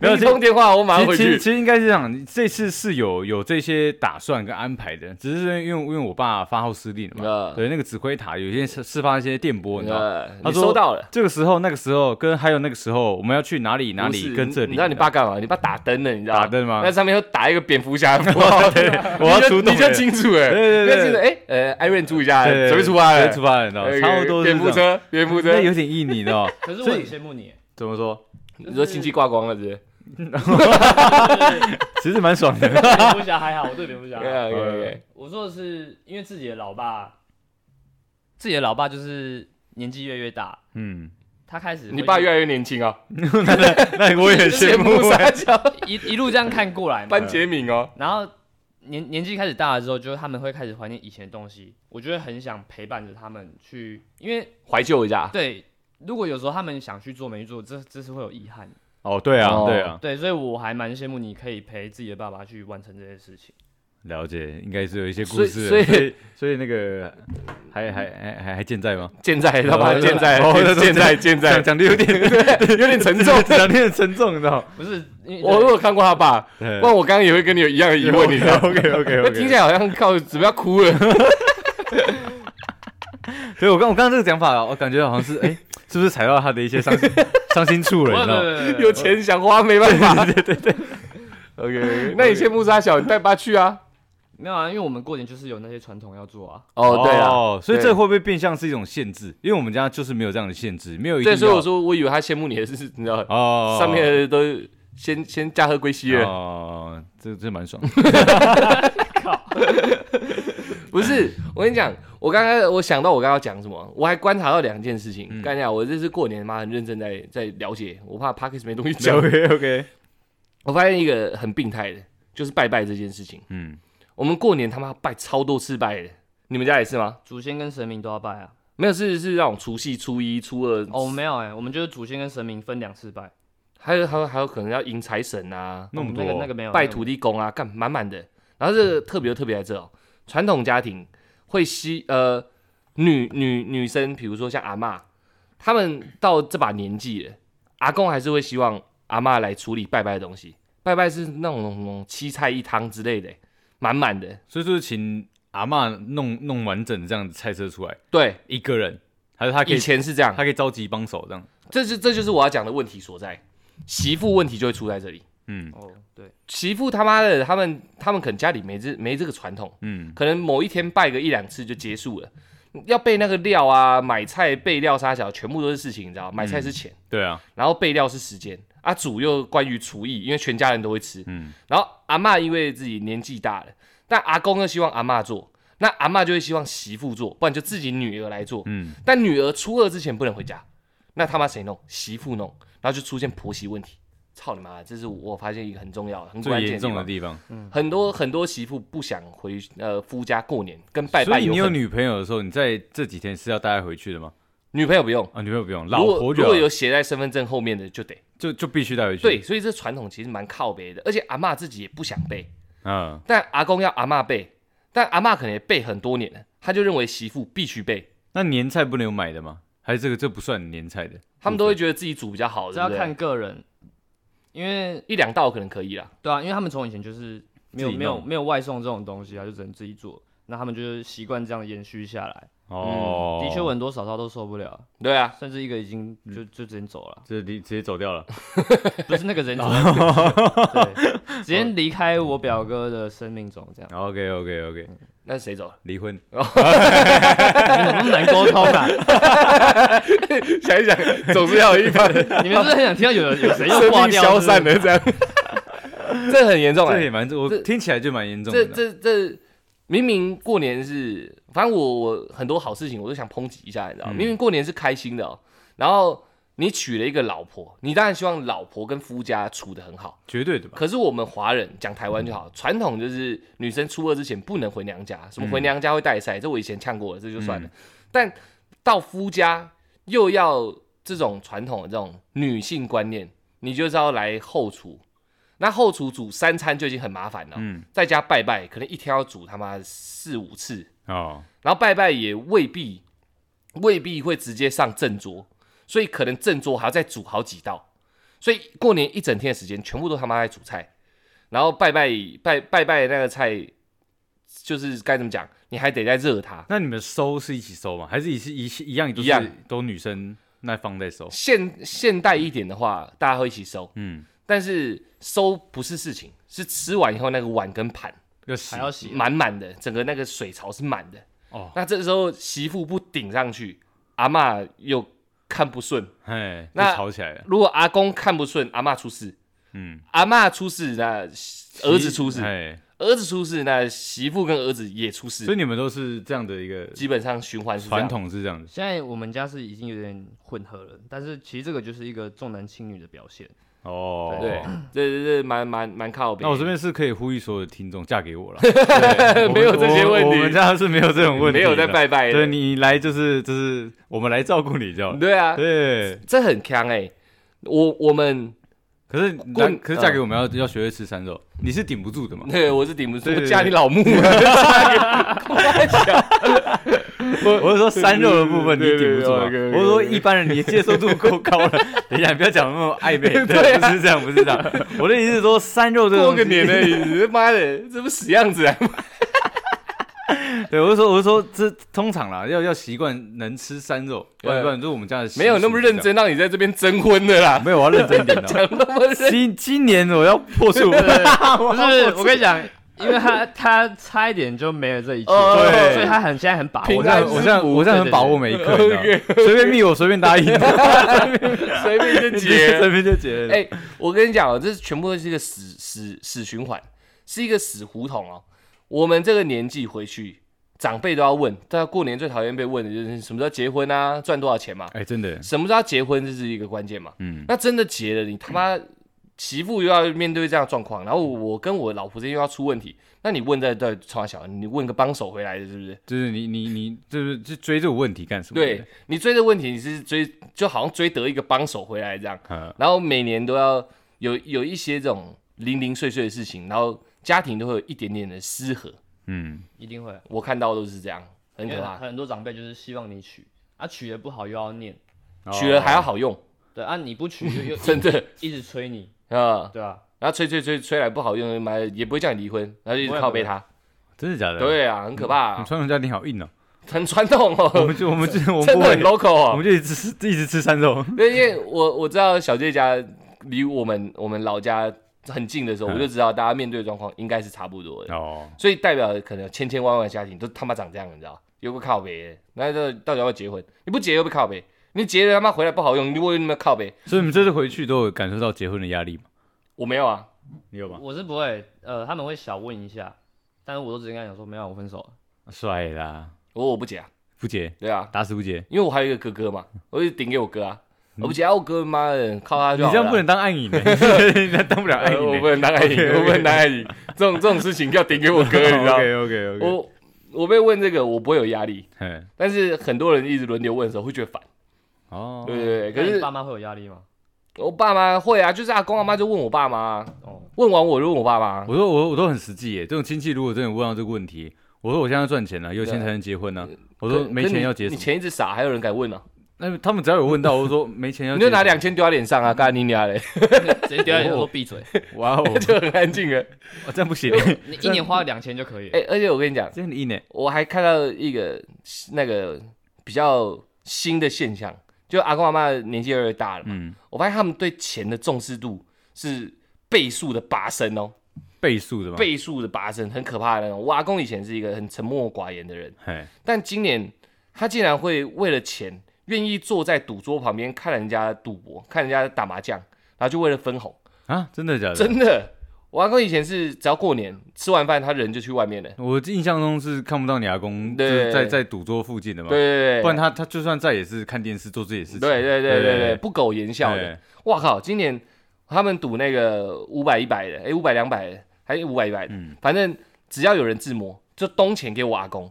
没有其通电话，我马上回去。其实其实应该是这样，这次是有有这些打算跟安排的，只是因为因为我爸发号施令了嘛，呃对，那个指挥塔有一些释释放一些电波，你知道他说收到了。这个时候、那个时候跟还有那个时候，我们要去哪里哪里跟这里，你知道你爸干嘛？你爸打灯了，你知道吗？打灯吗那？上面又打一个蝙蝠侠符我号，我要出动了，你就清楚了，对对对。哎，呃，艾瑞注意一下，准备出发了，准备出发了，你知道差不多蝙蝠车，蝙蝠车那，有点意，你知道？可是我很羡慕你，怎么说？你说亲戚挂光了，是不是？其实蛮爽的。蝙蝠侠还好，我对蝙蝠侠还好。OK，OK，OK 我说的是因为自己的老爸，自己的老爸就是年纪越来越大，嗯，他开始你爸越来越年轻啊，那我也很羡慕一一路这样看过来嘛，班杰明哦，然后年年纪开始大了之后，就是他们会开始怀念以前的东西。我觉得很想陪伴着他们去，因为怀旧一下。对，如果有时候他们想去做没做，这这是会有遗憾的。哦，对啊，哦对啊，对，所以我还蛮羡慕你可以陪自己的爸爸去完成这些事情。了解，应该是有一些故事。所以所以所以那个还还还还还健在吗？健在，他妈哦健在哦，健在，健在讲，的有点 有点沉重。讲的有点沉重，你知道吗？不是，我我如果看过他爸，不然我刚刚也会跟你有一样的疑问，你知道吗？OK OK 那 OK，听起来好像靠准备要哭了。对我刚我刚刚这个讲法，我感觉好像是哎，是不是踩到他的一些伤心 伤心处了？你知道吗？有钱想花没办法。对 对对。OK，那你羡慕沙小，你带爸去啊。没有啊？因为我们过年就是有那些传统要做啊。哦，对啊，哦，所以对这会不会变相是一种限制？因为我们家就是没有这样的限制，没有一定对，所以要我说我以为他羡慕你的是，你知道，哦，上面的都先先驾鹤归西了。哦，这这蛮爽。不是，我跟你讲，我刚刚我想到我刚刚讲什么，我还观察到两件事情。嗯干讲，我这次过年妈很认真在在了解，我怕 Parkes 没东西讲。OK OK，我发现一个很病态的，就是拜拜这件事情。嗯，我们过年他妈拜超多次拜的，你们家也是吗？祖先跟神明都要拜啊。没有，是是那种除夕、初一、初二，哦，没有哎、我们就是祖先跟神明分两次拜。还有还有还有可能要迎财神啊，那么那个那个没有拜土地公啊，干满满的。然后这个特别特别在这哦，传统家庭会希呃女女女生，比如说像阿嬷，他们到这把年纪了，阿公还是会希望阿嬷来处理拜拜的东西。拜拜是那种那种七菜一汤之类的，满满的。所以就是请阿嬷弄弄完整这样子菜色出来，对，一个人，还是他可以以前是这样，他可以召集帮手这样。这是这就是我要讲的问题所在，媳妇问题就会出在这里。嗯哦，对，媳妇他妈的，他们他们可能家里没这没这个传统，嗯，可能某一天拜个一两次就结束了。要备那个料啊，买菜备料啥小，全部都是事情，你知道吗？买菜是钱，对啊，然后备料是时间啊，煮又关于厨艺，因为全家人都会吃。嗯，然后阿嬷因为自己年纪大了，但阿公又希望阿嬷做，那阿嬷就会希望媳妇做，不然就自己女儿来做。嗯，但女儿初二之前不能回家，那他妈谁弄？媳妇弄，然后就出现婆媳问题。操你妈！这是我发现一个很重要的、很关键的地方。重的地方。很多很多媳妇不想回呃夫家过年，跟拜所拜你有女朋友的时候，你在这几天是要带她回去的吗？女朋友不用，啊，女朋友不用，如老婆如果婆就好有写在身份证后面的就得。就就必须带回去。对，，所以这传统其实蛮靠背的，而且阿嬷自己也不想背，嗯，但阿公要阿嬷背，但阿嬷可能也背很多年了，他就认为媳妇必须背，那年菜不能有买的吗？还是这个这不算年菜的？他们都会觉得自己煮比较好，这要看个人，因为一两道可能可以啦。对啊，因为他们从以前就是没有没有没有外送这种东西啊，就只能自己做。那他们就是习惯这样延续下来。哦，的确，我很多嫂嫂都受不了，对啊，甚至一个已经就就直接走了，就离直接走掉了。不是那个人走了，对，直接离开我表哥的生命中，这样。OK OK OK，那是谁走了？离婚。你怎么那么难沟通啊？想一想，总是要有一方 你们是不是很想听到有有谁又生挂掉？命消散是不是了这样。这很严重哎、这也蛮，我这听起来就蛮严重这的。这这明明过年是，反正我我很多好事情我都想抨击一下，你知道吗？嗯明明过年是开心的、哦，然后你娶了一个老婆，你当然希望老婆跟夫家处得很好。绝对的吧？可是我们华人讲台湾就好，传统就是女生初二之前不能回娘家，什么回娘家会带赛，这我以前呛过了，这就算了。嗯但到夫家又要这种传统的这种女性观念，你就是要来后厨。那后厨煮三餐就已经很麻烦了，嗯，在家拜拜，可能一天要煮他妈四五次，哦，然后拜拜也未必未必会直接上正桌，所以可能正桌还要再煮好几道，所以过年一整天的时间全部都他妈在煮菜，然后拜拜拜拜拜那个菜，就是该怎么讲，你还得再热它。那你们收是一起收吗？还是一是一一样都一样是都女生那方在收？现现代一点的话，大家会一起收，嗯，但是收不是事情，是吃完以后那个碗跟盘要洗还要洗，满满的，整个那个水槽是满的。哦，那这时候媳妇不顶上去，阿嬷又看不顺。哎，就那吵起来了。如果阿公看不顺，阿妈出事；嗯，阿妈出事，那儿子出事；哎，儿子出事，那媳妇跟儿子也出事。所以你们都是这样的一个基本上循环是这样传。统是这样子。现在我们家是已经有点混合了，但是其实这个就是一个重男轻女的表现。哦，对，这这这蛮蛮蛮靠北。那我这边是可以呼吁所有的听众嫁给我了，没有这些问题我我们家是没有这种问题，没有在。拜拜的。对你来就是就是我们来照顾你就。对啊，对，这很强哎、我我们可是可是嫁给我们要要学会吃山肉，你是顶不住的嘛？对我是顶不住，嫁你老木。我是说山肉的部分你顶不住我是说一般人你接受度够高了。等一下，你不要讲那么暧昧，不是这样，不是这样。我的意思是说山肉这个过个年而已，妈的，这不死样子啊！对，我是说，我是说，这通常啦，要要习惯能吃山肉，不然对不然就是我们家的习没有那么认俗真让你在这边征婚的啦没有，我要认真一点的。讲那么认今今年我要破处，不是，我跟你讲，因为他他差一点就没了这一切，哦对所以他很现在很把握我这样我这样我这样很把握每一刻，你知道吗随便密我随便答应，随便就结。随便就结了。哎、我跟你讲哦，这全部都是一个死死死循环，是一个死胡同哦。我们这个年纪回去，长辈都要问，大家过年最讨厌被问的就是什么时候结婚啊，赚多少钱嘛？哎，真的，什么时候要结婚，这是一个关键嘛？嗯，那真的结了，你他妈媳妇又要面对这样的状况，然后我跟我老婆之间又要出问题，那你问在在超小，你问个帮手回来的，是不是？就是你你你就是去追这个问题干什么？对，你追的问题，你是追就好像追得一个帮手回来这样，嗯，然后每年都要有有一些这种零零碎碎的事情，然后家庭都会有一点点的失和，嗯，一定会，我看到都是这样，很可怕。很多长辈就是希望你娶，啊娶的不好又要念，娶了还要好用，对啊你不娶又又 真的。一直催你，啊，对啊？然后吹吹吹吹来不好用，买也不会叫你离婚，然后就一直靠背他。真的假的？，对啊，很可怕啊，你传统家庭好硬哦。很传统我哦，们就我们就我们 真的很不会，local 哦。我们就一直吃一直吃山肉。对，因为我我知道小姐家离我们我们老家很近的时候，嗯我就知道大家面对的状况应该是差不多的，哦，所以代表可能千千万万的家庭都他妈长这样，你知道？有个靠北的，那这到底要不要结婚？你不结又被靠北，你结了他妈回来不好用，你为什么靠北？所以你们这次回去都有感受到结婚的压力吗？我没有啊，你有吗？我是不会，呃，他们会小问一下，但是我都直接跟他讲说没有，我分手了。帅啦，我我不结啊，不结，对啊，打死不结。因为我还有一个哥哥嘛，我就顶给我哥啊，我不结啊，我哥妈的靠他就好了。你这样不能当暗影的，你当不了暗呃我影不能当爱你，OK，OK 我不能当爱你，这种这种事情要顶给我哥，你知道？OK OK OK，我我被问这个，我不会有压力，嗯，但是很多人一直轮流问的时候会觉得烦，哦，对对对。可是那你爸妈会有压力吗？我爸妈会啊，就是阿公阿妈就问我爸妈啊，哦，问完我就问我爸妈，啊我说我我都很实际耶，这种亲戚如果真的问到这个问题，我说我现在赚钱了，有钱才能结婚呢。我说可没钱要结什？你你钱一直傻，还有人敢问呢？那他们只要有问到，我说没钱要你就拿借两千丢他脸上啊，干你娘嘞，直接丢在你说闭嘴，哇哦，就很安静了。哦这样不行，你一年花两千就可以了。哎，而且我跟你讲，这样你硬呢？我还看到一个那个比较新的现象，就阿公阿妈年纪越来越大了嘛，嗯，我发现他们对钱的重视度是倍数的拔升哦，倍数的吗？倍数的拔升，很可怕的那种。我阿公以前是一个很沉默寡言的人，嘿，但今年他竟然会为了钱，愿意坐在赌桌旁边看人家赌博，看人家打麻将，然后就为了分红。啊，真的假的？真的，我阿公以前是只要过年吃完饭，他人就去外面了。我印象中是看不到你阿公就是在在赌桌附近的嘛，对对对，不然他他就算在也是看电视做这些事情。对对对对对，对不苟言笑的。对哇靠！今年他们赌那个五百一百的，哎，五百两百的，还是五百一百的，嗯反正只要有人自摸，就东钱给我阿公。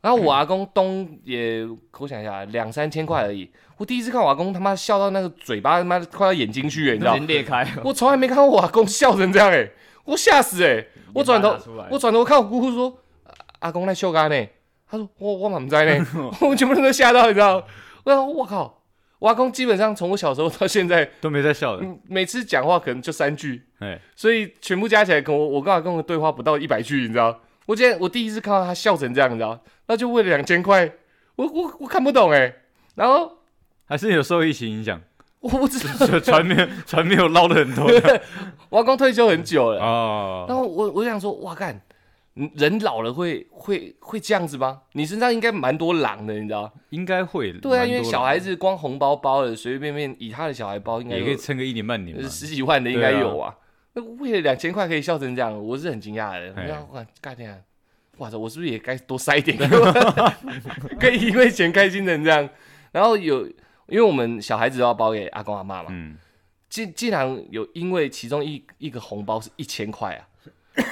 然后我阿公东也，我想一下，两三千块而已。我第一次看我阿公他妈笑到那个嘴巴他妈快要眼睛去了，你知道裂开了，我从来没看过我阿公笑成这样哎、我吓死哎、我转头我转头看我姑姑说，啊阿公在笑干呢。他说我我满不在呢，我们全部人都吓到，你知道？我想我靠，我阿公基本上从我小时候到现在，都没在笑的。嗯每次讲话可能就三句，哎，所以全部加起来跟我我跟我阿公的对话不到一百句，你知道？我今天我第一次看到他笑成这样，你知道？那就为了两千块，我我我看不懂哎、然后还是有受疫情影响，我不知道，就船没有船没有捞的很多 我阿公退休很久了，哦。然后我我想说，哇干，嗯人老了会会会这样子吗？你身上应该蛮多狼的，你知道？应该会的。对啊，因为小孩子光红包包的，随随便便以他的小孩包，应该也可以撑个一年半年。十几万的应该有啊。那为了两千块可以笑成这样，我是很惊讶的。我哎我哇，干这样，哇塞，我是不是也该多塞一点？可以因为钱开心成这样。然后有，因为我们小孩子都要包给阿公阿妈嘛，嗯，竟竟然有因为其中一一个红包是一千块啊，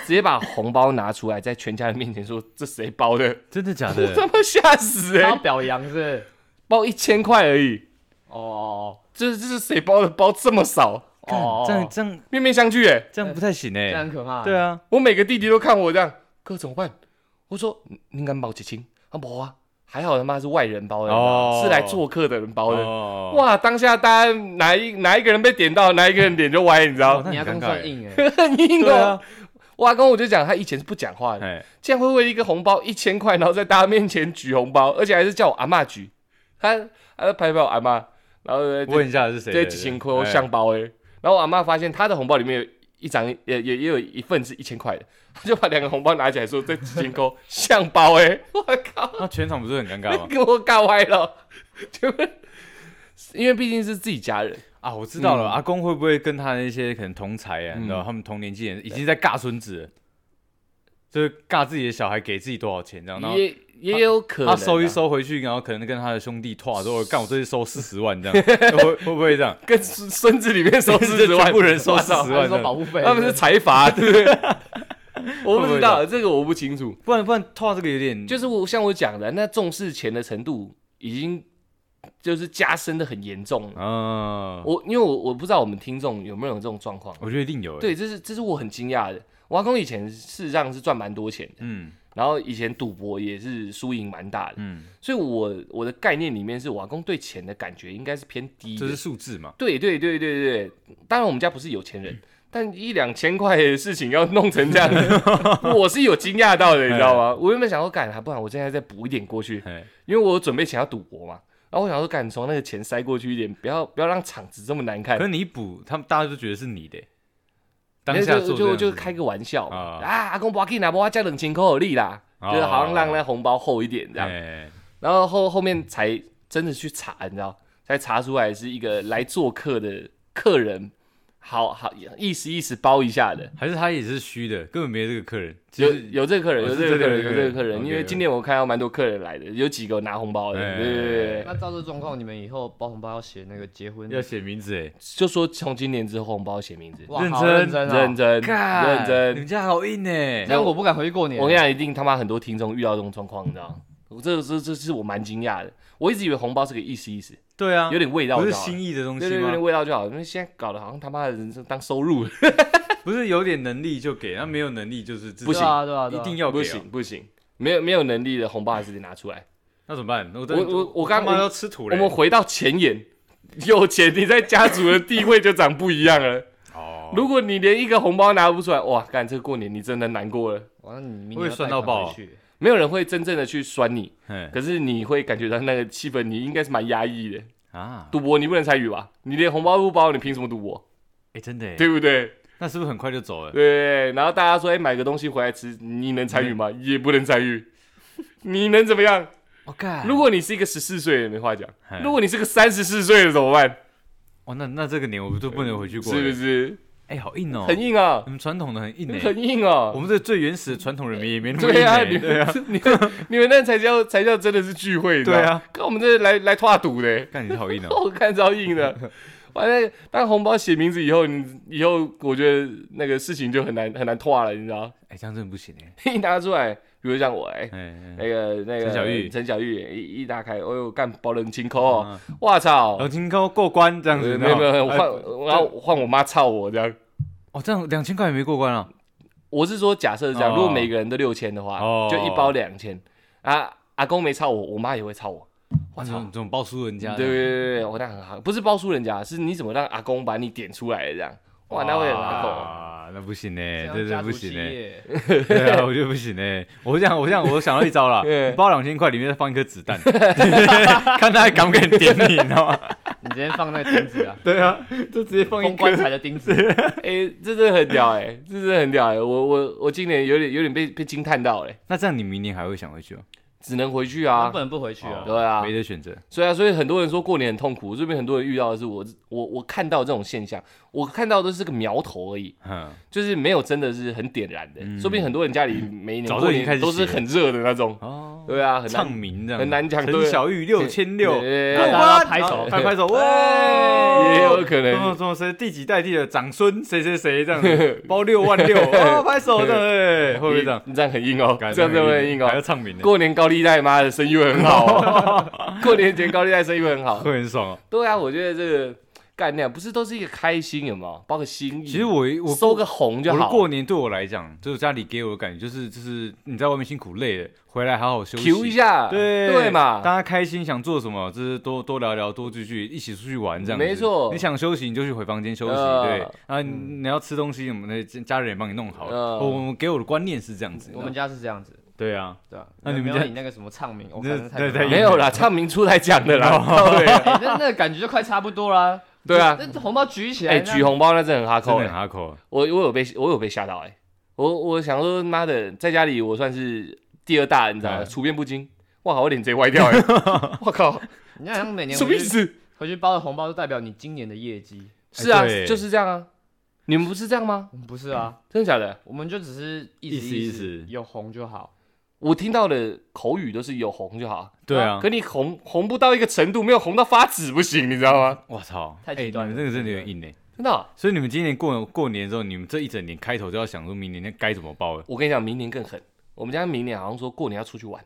直接把红包拿出来，在全家人面前说这谁包的？真的假我的？他妈吓死哎、要表扬是不是？包一千块而已，哦这这是谁包的？包这么少，干哦，这样这样面面相觑哎、这样不太行这样可怕。对，啊，我每个弟弟都看我这样，哥怎么办？我说你你敢包几千？啊不啊，还好他妈是外人包的，哦是来做客的人包的。哦，哇！当下大家哪一哪一个人被点到，哪一个人脸就歪，你知道？你阿公。算硬哎，很硬哦对啊。，我阿公我就讲，他以前是不讲话的，哎，竟然会为一个红包一千块，然后在大家面前举红包，而且还是叫我阿嬷举，他他拍拍我阿嬷，然后呢问一下是谁的？这几千块哎香包哎，然后我阿妈发现她的红包里面有一张也也也有一份是一千块的，她就把两个红包拿起来说这几千块像包哎，我靠，那全场不是很尴尬吗？给我尬歪了，就是因为毕竟是自己家人，啊，我知道了，嗯。阿公会不会跟他那些可能同才啊，嗯。你知道他们同年纪人已经在尬孙子了，就是尬自己的小孩给自己多少钱这样，然后也也有可能啊。他收一，收回去，然后可能跟他的兄弟拓说，干我这次收四十万这样，会会不会这样？跟孙孙子里面收 四十万，不能收四十万他说保护费，他们是财阀，对。不对？我不知道这个我不清楚。不然不然拓这个有点就是我像我讲的，那重视钱的程度已经就是加深的很严重了。啊，我因为我我不知道我们听众有没有这种状况，我觉得一定有欸，对，这是这是我很惊讶的。我阿公以前事实上是赚蛮多钱的，嗯然后以前赌博也是输赢蛮大的，嗯，所以我我的概念里面是我阿公对钱的感觉应该是偏低的这是。数字嘛，对对对对对对，当然我们家不是有钱人，但一两千块的事情要弄成这样，我是有惊讶到的，你知道吗？我原本想说，干啊，不然我现在再补一点过去，哎，因为我准备钱要赌博嘛。然后我想说，干从那个钱塞过去一点，不要不要让场子这么难看可。是你一补，他们大家都觉得是你的欸，当那下就就就开个玩笑嘛。啊。啊，阿公不要紧啦，我加冷千块而已啦，哦。就是好像让那红包厚一点这样。哎，然后后后面才真的去查，你知道，才查出来是一个来做客的客人，好好意思意思包一下的。还是他也是虚的，根本没这个客人，有有这个客人，有这个客人，有这个客人，因为今天我看到蛮多客人来的，有几个拿红包的，哎对对对对，那照这状况，你们以后包红包要写那个结婚？要写名字哎，就说从今年之后红包写名字，哇，认真认真啊认真认真你。们家好硬哎这，样我不敢回去过年。我跟你讲，一定他妈很多听众遇到这种状况，你知道吗？我这这这是我蛮惊讶的，我一直以为红包是个意思意思，对啊，有点味道不是心意的东西对对，有点？味道就好，因为现在搞得好像他妈的人生当收入，不是有点能力就给，那没有能力就是自己不行对啊一定要不行不行，没有没有能力的红包还是得拿出来。那怎么办？我我我我刚要吃土嘞。我们回到前言，有钱你在家族的地位就长不一样了。哦，如果你连一个红包拿不出来，哇，干这个过年你真的难过了。哇，那你明会年要贷款酸到爆回去没有人会真正的去酸你，可是你会感觉到那个气氛，你应该是蛮压抑的。啊，赌博你不能参与吧？你连红包都不包，你凭什么赌博？哎，真的耶，对不对？那是不是很快就走了？对，然后大家说，哎、买个东西回来吃，你能参与吗？也不能参与。你能怎么样？我靠如果你是一个十四岁的，没话讲；如果你是个三十四岁的怎么办？哦，那那这个年我都不能回去过是，不是哎，好硬哦，很硬啊。你？们传统的很硬哎，很硬哦我！们这最原始的传统人民也没那么硬对啊，哎你对啊，你们你们那才叫才叫真的是聚会，对啊，跟我们这来来拓赌的，看你是好硬哦，我看超硬的。完了，当红包写名字以后，你以后我觉得那个事情就很难很难拓了，你知道？哎，这样真的不行哎，一拿出来，比如像我哎、哎那个那个陈小玉陈小玉一一打开，哦呦干保冷清扣哦，啊哇操！两千块过关这样子，呃没有没有，换然后换我妈操我这样。哦，这样两千块也没过关啊，我是说假设是这样，哦如果每个人都六千的话，哦就一包两千啊。阿公没操我，我妈也会操我。我操哇操，！这种包输人家的，对对对对，我那很好，不是包输人家，是你怎么让阿公把你点出来的这样。哇，那会很阿公。啊，那不行呢，这样这不行呢。业，对啊，我觉得不行 呢。我这样，我这样，我想到一招啦，对你包两千块，里面再放一颗子弹，看他还敢不敢点你，你知道吗？你直接放那个钉子啊，对啊，就直接放一封棺。材的钉子，哎，这真的很屌哎，这真的很屌哎。我我我今年有点有点被被惊叹到嘞，那这样你明年还会想回去吗？只能回去啊不。能不回去啊。对啊，没得选择。所以啊，所以很多人说过年很痛苦，这边很多人遇到的是我我我看到这种现象，我看到的是个苗头而已，嗯，就是没有真的是很点燃的。嗯说不定很多人家里每一年早就过已经开始年都是很热的那种，哦，对啊，很唱难。名这样很难讲陈对小玉六千六，对然后大家拍手拍拍手，也哇，有可什么能，什么谁第几代替的长孙谁谁谁这样子，包六万六，哦，拍手这样，哎，会不会这样？你这样很硬哦，干这样真的会很硬还要哦。唱名的，过年高利贷，妈的生意会很好哦。过年前高利贷生意会很好。会很爽哦。对啊，我觉得这个概念不是都是一个开心，有没有？包个心意。其实我我收个红就好。过年对我来讲，就是家里给我的感觉，就是就是你在外面辛苦累了，回来好好休息一下，对对嘛？大家开心想做什么，就是多多聊聊，多聚聚，一起出去玩这样子。没错你想休息你就去回房间休息，呃对。啊，你你要吃东西，我们的家人也帮你弄好了。呃我我给我的观念是这样子。我们家是这样子，对啊，对啊？那你们家没有你那个什么唱名，我那看是太对对可怕了没有啦，唱名出来讲的啦。那那个感觉就快差不多啦。对啊，那红包举起来，哎，举红包那真的很哈扣哎真的很。哈口。我我有被我有被吓到哎、我我想说妈的，在家里我算是第二大，你知道吗？嗯处变不惊，哇靠，我脸直接歪掉哎、我靠，你好像每年什么意思？回去包的红包，就代表你今年的业绩。是啊，就是这样啊。你们不是这样吗？不是啊，真的假的？我们就只是意思意思有红就好。我听到的口语都是有红就好，对啊可，你红红不到一个程度，没有红到发紫不行，你知道吗？我操，太极端了这个真的有点硬哎。真的啊、所以你们今年过过年之后，你们这一整年开头就要想说明年该怎么报了。我跟你讲，明年更狠。我们家明年好像说过年要出去玩，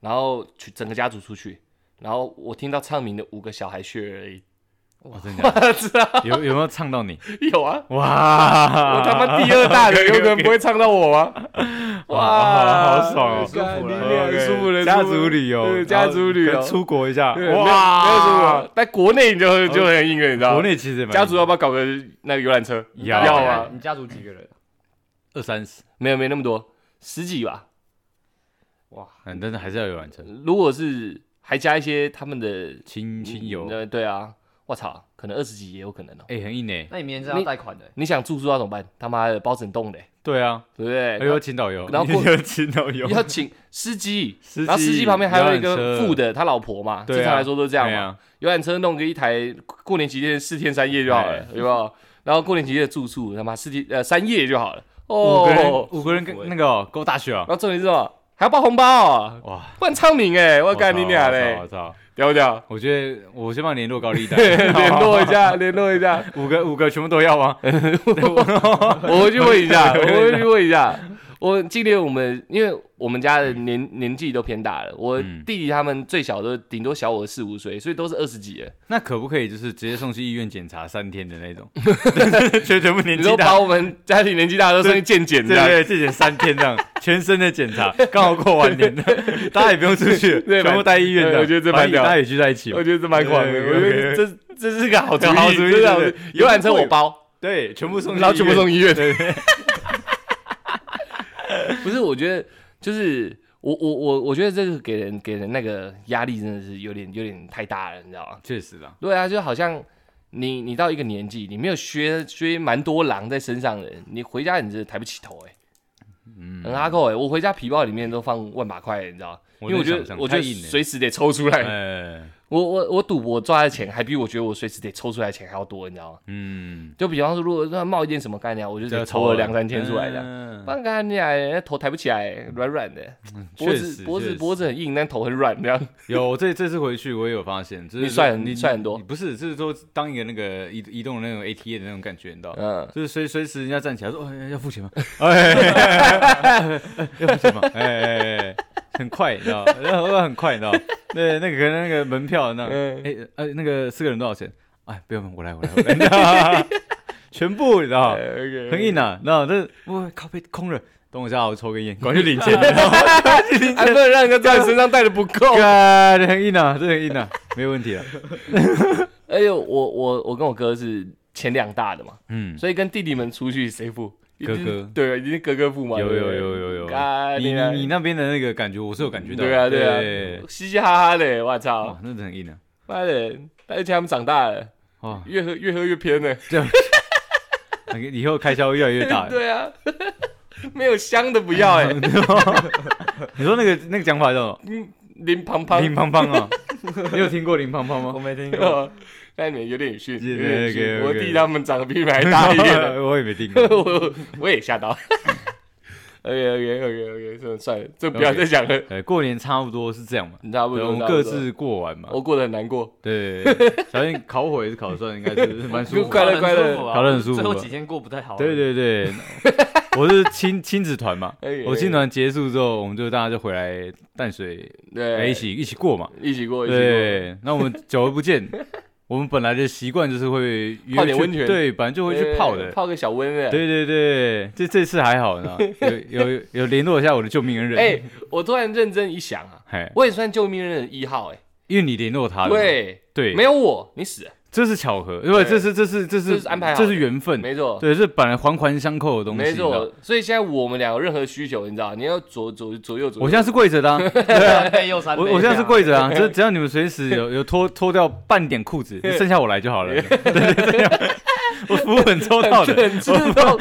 然后去整个家族出去，然后我听到唱名的五个小孩血而已。哇，真的假的？我知道。有有没有唱到你？有啊，哇，我他妈第二大的，有可能不会唱到我吗？哇，好爽哦！舒服了舒服了，家族旅游，家族旅游。出国一下，哇。没有没有哇，舒服了。在国内你就就很硬了，你知道吗？国内其实家族要不要搞个那个游览车？要要啊，你家族几个人？二三十，没有没那么多，十几吧。哇，嗯，但是还是要有完成如果是还加一些他们的亲亲友，呃，对啊，我操，可能二十几也有可能哦。哎，很硬哎，那你明年是要贷款的？你想住宿要怎么办？他妈的包整栋的，对啊，对不对？还要，请导游，然后过 有请导游，要请司机，司然后司机旁边还有一个副的，他老婆嘛，对啊正常来说都是这样嘛。游览车弄个一台，过年期间四天三夜就好了，哎有没有？然后过年期间的住宿，他妈四天呃三夜就好了。五个人哦，五个人跟那个哦勾大学啊然，后重点是什么？还要包红包啊！哇，不然昌明哎，我干操你俩嘞我，操！屌不屌？我觉得我先帮你联络高利贷，联络一下，联络一下，五个五个全部都要吗？我回去问一下，我回去问一下。我今年我们因为我们家的年年纪都偏大了，我嗯弟弟他们最小的顶多小我四五岁，所以都是二十几了。那可不可以就是直接送去医院检查三天的那种？全全部年纪大你说把，我们家庭年纪大的都送去健检对对，健检三天这样，全身的检查，刚好过完年的，大家也不用出去全部待医院的。我觉得这蛮屌大家也聚在一起我。觉得这蛮狂的。我觉得这这是个好主意，好主游览车我包，对，全部送然后全部送医院。不是，我觉得就是我我我我觉得这个给人给人那个压力真的是有点有点太大了，你知道吗？确实啦，对啊，就好像你你到一个年纪，你没有削削蛮多狼在身上的人，你回家你真的抬不起头哎、嗯。很哈扣哎、我回家皮包里面都放万把块、你知道吗？因为我觉得我觉得随时得抽出来，哎，我我我赌博赚的钱还比我觉得我随时得抽出来的钱还要多，你知道吗？嗯，就比方说，如果说冒一点什么概念，我就得抽了了两三千出来的。嗯不然干你啊，头抬不起来，软软的，脖子脖子脖子很硬，但头很软，这样。有这这次回去我也有发现，就是你帅很你帅很多不是，就是说当一个那个移移动的那种 ATM 的那种感觉，你知道吗？嗯，就是随随时人家站起来说，哦，要付钱吗？哎，要付钱吗？哎哎哎，很快，你知道吗？然后很快，你知道吗？对，那个可能那个门票那，嗯哎呃，那个四个人多少钱？哎，不用，我来，我来，我来 全部 你知道吗？很很硬啊，那这我靠背空了，等我一下，我抽根烟，赶快去领钱？还不能让人家在你身上带的不够。干，很硬啊，这很硬啊，没有问题啊。而且我我我跟我哥是前两大的嘛，嗯，所以跟弟弟们出去谁付？哥哥对，一定是哥哥付嘛。有有有有有，干你啊你你那边的那个感觉，我是有感觉到的。对啊对对啊，嘻嘻哈哈的，我哇操，，那真的很硬啊。妈的！而且他们长大了，哇，越喝越喝越偏了。这样 以后开销越来越大。对啊，没有香的不要哎，你说那个那个讲法叫什么？林胖胖，林胖胖啊，你有听过林胖胖吗？我没听那你们有点逊，有点我弟他们长得比你们还大一点，我也没听过。我 我也吓到。OK OK OK OK，这算了，这不要再讲了，哎，过年差不多是这样嘛，你差不多，各，自过完嘛。我过得很难过。对，小心烤火也是烤的算，应该是蛮舒服快的。乐快乐烤得很舒服啊最后几天过不太好。对对对，我是亲亲子团嘛，哎我亲团结束之后，我们就大家就回来淡水，哎对，一起一起过嘛。一起过，一起过。对，那我们久而不见，我们本来的习惯就是会泡点温泉对，本来就会去泡的。泡个小温泉。对对对，这这次还好呢，有有有联络一下我的救命恩人。哎，我突然认真一想啊，嘿，我也算救命恩人一号哎。因为你联络他了，对，对，没有我，你死了。这是巧合，因为这是这是这这是是安排好这是缘分，没错，对，这本来环环相扣的东西。没错。所以现在我们两个任何需求，你知道，你要左左左右左。我现在是跪着的。我我现在是跪着啊，只只要你们随时有有脱脱掉半点裤子，剩下我来就好了。对对对，我服务很周到的，很周到，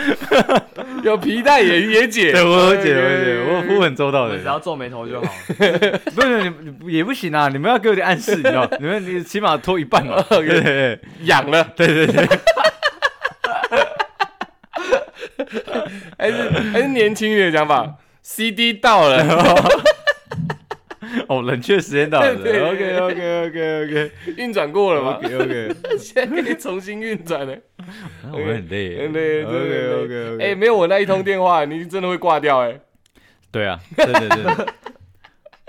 有皮带也也解。对我有解我有解，我服务很周到的只。要皱眉头就好。不是你你也不行啊，你们要给我点暗示，你知道？你们你起码脱一半嘛。对对对痒了，对对对，还是还是年轻人的讲法。CD 到了，哦，冷却时间到了。对对 OK OK OK OK 运转过了吗？OK OK，现在可以重新运转了。我很累，很累 OK 很 OK OK，哎，没有我那一通电话，你真的会挂掉哎。对啊，对对对。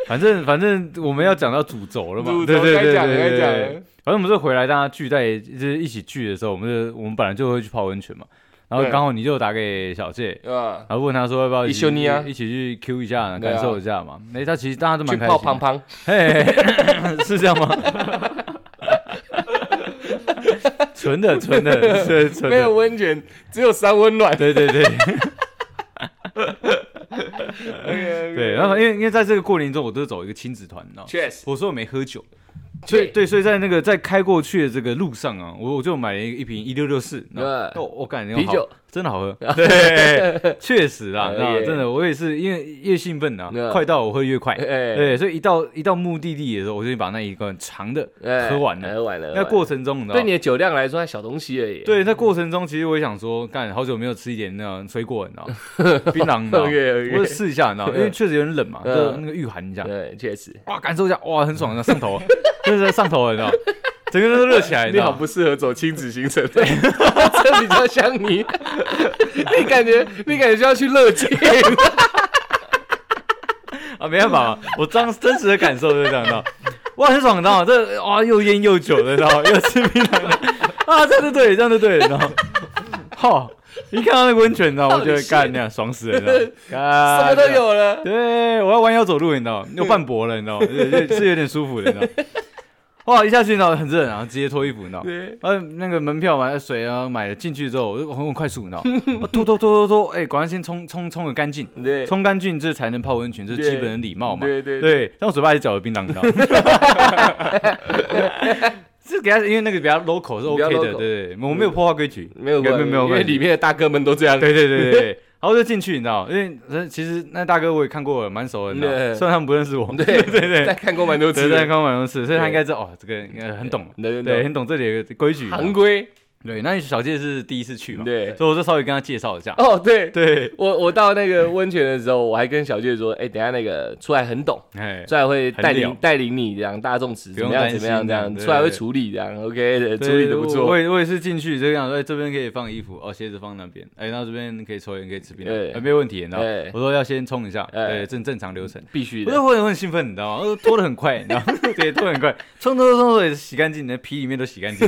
反正反正我们要讲到主轴了嘛，对对对对对。反正我们是回来大家聚在就是一起聚的时候，我们就我们本来就会去泡温泉嘛，然后对刚好你就打给小谢？然后问他说要不要一起啊一起去 Q 一下，感受一下嘛。哎，他其实大家都去蛮开心，泡胖胖，嘿，是这样吗？纯的纯的，是纯没有的，温泉，只有三温暖。对对对对对。然后因为因为在这个过年中，我都是走一个亲子团，你知道吗。确实，我说我没喝酒，所以对，所以在那个在开过去的这个路上啊，我我就买了一一瓶一六六四，对。我我感觉啤酒真的好喝，对，确实啦，哎那真的我也是因为越兴奋啊，快到我会越快，哎，对，所以一到一到目的地的时候，我就把那一罐长的哎喝完了。喝完了。那过程中，对你的酒量来说，还小东西而已。对，在过程中，其实我也想说，干好久没有吃一点那种水果，你知道，槟榔，我就试一下，你知道，因为确实有点冷嘛，嗯。就那个御寒一下，对，确实，哇，感受一下，哇，很爽的，上头，真的是上头了，你知道吗，整个人都热起来，你好不适合走亲子行程，这比较像你。你感觉你感觉就要去乐境，点。啊，没办法嘛，我真真实的感受就是这样，你知道？哇，很爽，你知道吗？这哇又烟又酒的，你知道吗？又吃槟榔的，啊，这样就对，这样就对，你知道吗？好，一看到那个温泉，你知道吗，我就会干那样爽死了，你知道吗？什么都。有了。对，我要弯腰走路，你知道吗？又半脖了，你知道吗？是有点舒服的，你知道吗？哇，一下去，然后很热，然后直接脱衣服，你知道？对，呃，那个门票买水啊，买了进去之后，我就很很快速，你知道吗？我脱脱脱脱脱，哎，果然先冲冲冲个干净，对，冲干净这才能泡温泉，这是基本的礼貌嘛。对对对，但我嘴巴里嚼了槟榔，你知道吗？是给他，因为那个比较 local 是 OK 的对对，我没有破坏规矩，没有没有没有因为里面的大哥们都这样。对对对对对。然后就进去，你知道，因为呃其实那大哥我也看过了，蛮熟的，你知道，对。虽然他们不认识我，对。对对但看过蛮多对，次的。在看过蛮多次，所以他应该知道哦，这个应该很懂，对。对，很懂这里的规矩。行规。对，那小介是第一次去嘛，对。所以我就稍微跟他介绍一下。哦，对，对，我我到那个温泉的时候，我还跟小介说，哎，等下那个出来很懂，哎，出来会带领带领你这样大众池怎么样怎么样这样，出来会处理这样，OK 的，对处理的不我错。也我也是进去这样，哎，这边可以放衣服，哦，鞋子放那边，哎，那这边可以抽烟，可以吃槟对没有问题，你知道对。我说要先冲一下，哎对，正正常流程。必须的我就。会很兴奋，你知道吗？呃拖的很快，你知道吗？对，拖得很快，冲冲冲冲也是洗干净，你的皮里面都洗干净，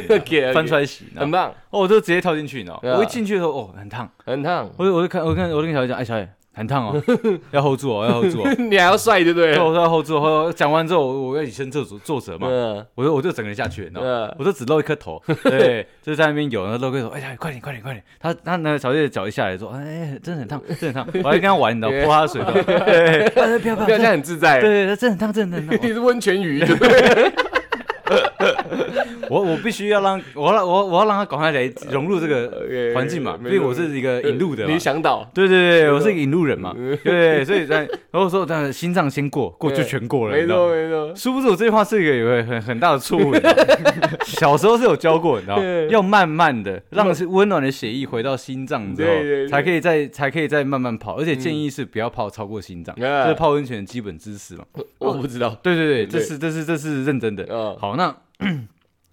翻出来洗，很棒，哦，我就直接跳进去，你知道对啊吗？我一进去的时候，哦，很烫，很烫。我就我就看我看我就跟小姐讲，哎，小姐很烫哦，要 hold 住哦，要 hold 住哦。你还要帅，对不对对，？我说要 hold 住，后讲完之后，我我要以身作则作则嘛，嗯我就我就整个人下去，你知道吗？嗯，我就只露一颗头，对，就在那边有，然后露个头，哎呀，快点快点快点！他他那个小姐脚一下来说，哎，真的很烫，真的很烫，我还跟他玩，你知道，泼他水，对，对哎不要不要不要这样很自在。对对，真的很烫，真的很烫。你是温泉鱼，对不对？我我必须要让我让我我要让他赶快来融入这个环境嘛，没错因为我是一个引路的嘛你。想导，对对对，我是一个引路人嘛，嗯 对，所以在然后说，当然心脏先过，过就全过了，没？错没错。殊不知我这句话是一个有个很很大的错误，小时候是有教过，你知道？要慢慢的让是温暖的血液回到心脏之后才可以再才可以再慢慢跑，而且建议是不要泡超过心脏，嗯这是泡温泉的基本知识嘛。我不知道。对对对，这是这是这是认真的。嗯，好，那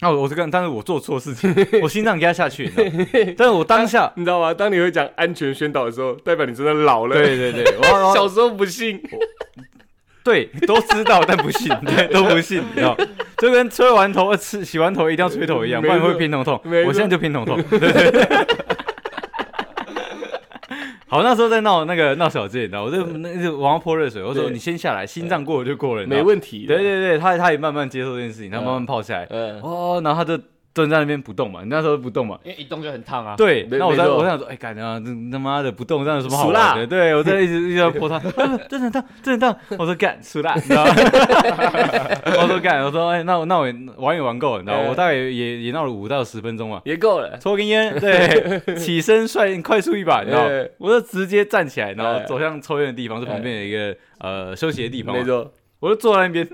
那 我我是跟，但是我做错事情，我心脏压下去，你知道但是我当下，你知道吗？当你会讲安全宣导的时候，代表你真的老了。对对对，小时候不信，对都知道，但不信，对都不信，你知道，就跟吹完头、呃吃洗完头一定要吹头一样，不然没错会偏头痛。我现在就偏头痛。好，那时候在闹那个闹小健，你知道，我就那就往上泼热水，我说你先下来，心脏过了就过了，没问题。对，对对，他他也慢慢接受这件事情，他慢慢泡下来，嗯，哦，然后他就蹲在那边不动嘛，你那时候不动嘛。因为一动就很烫啊。对，那我在我想说，哎，干啊，这他妈的不动，这样有什么好玩的？对我在一直一直在 泼他，啊真的很烫，真的很烫。我说干，出辣，你知道吗？我说干，我说哎，那我那我玩也玩够了，你知道吗，哎我大概也也也闹了五到十分钟嘛。也够了。抽根烟，对，起身率快速一把，你知道吗哎？我就直接站起来，然后哎走向抽烟的地方，是旁边有一个呃休息的地方没。错，我就坐在那边，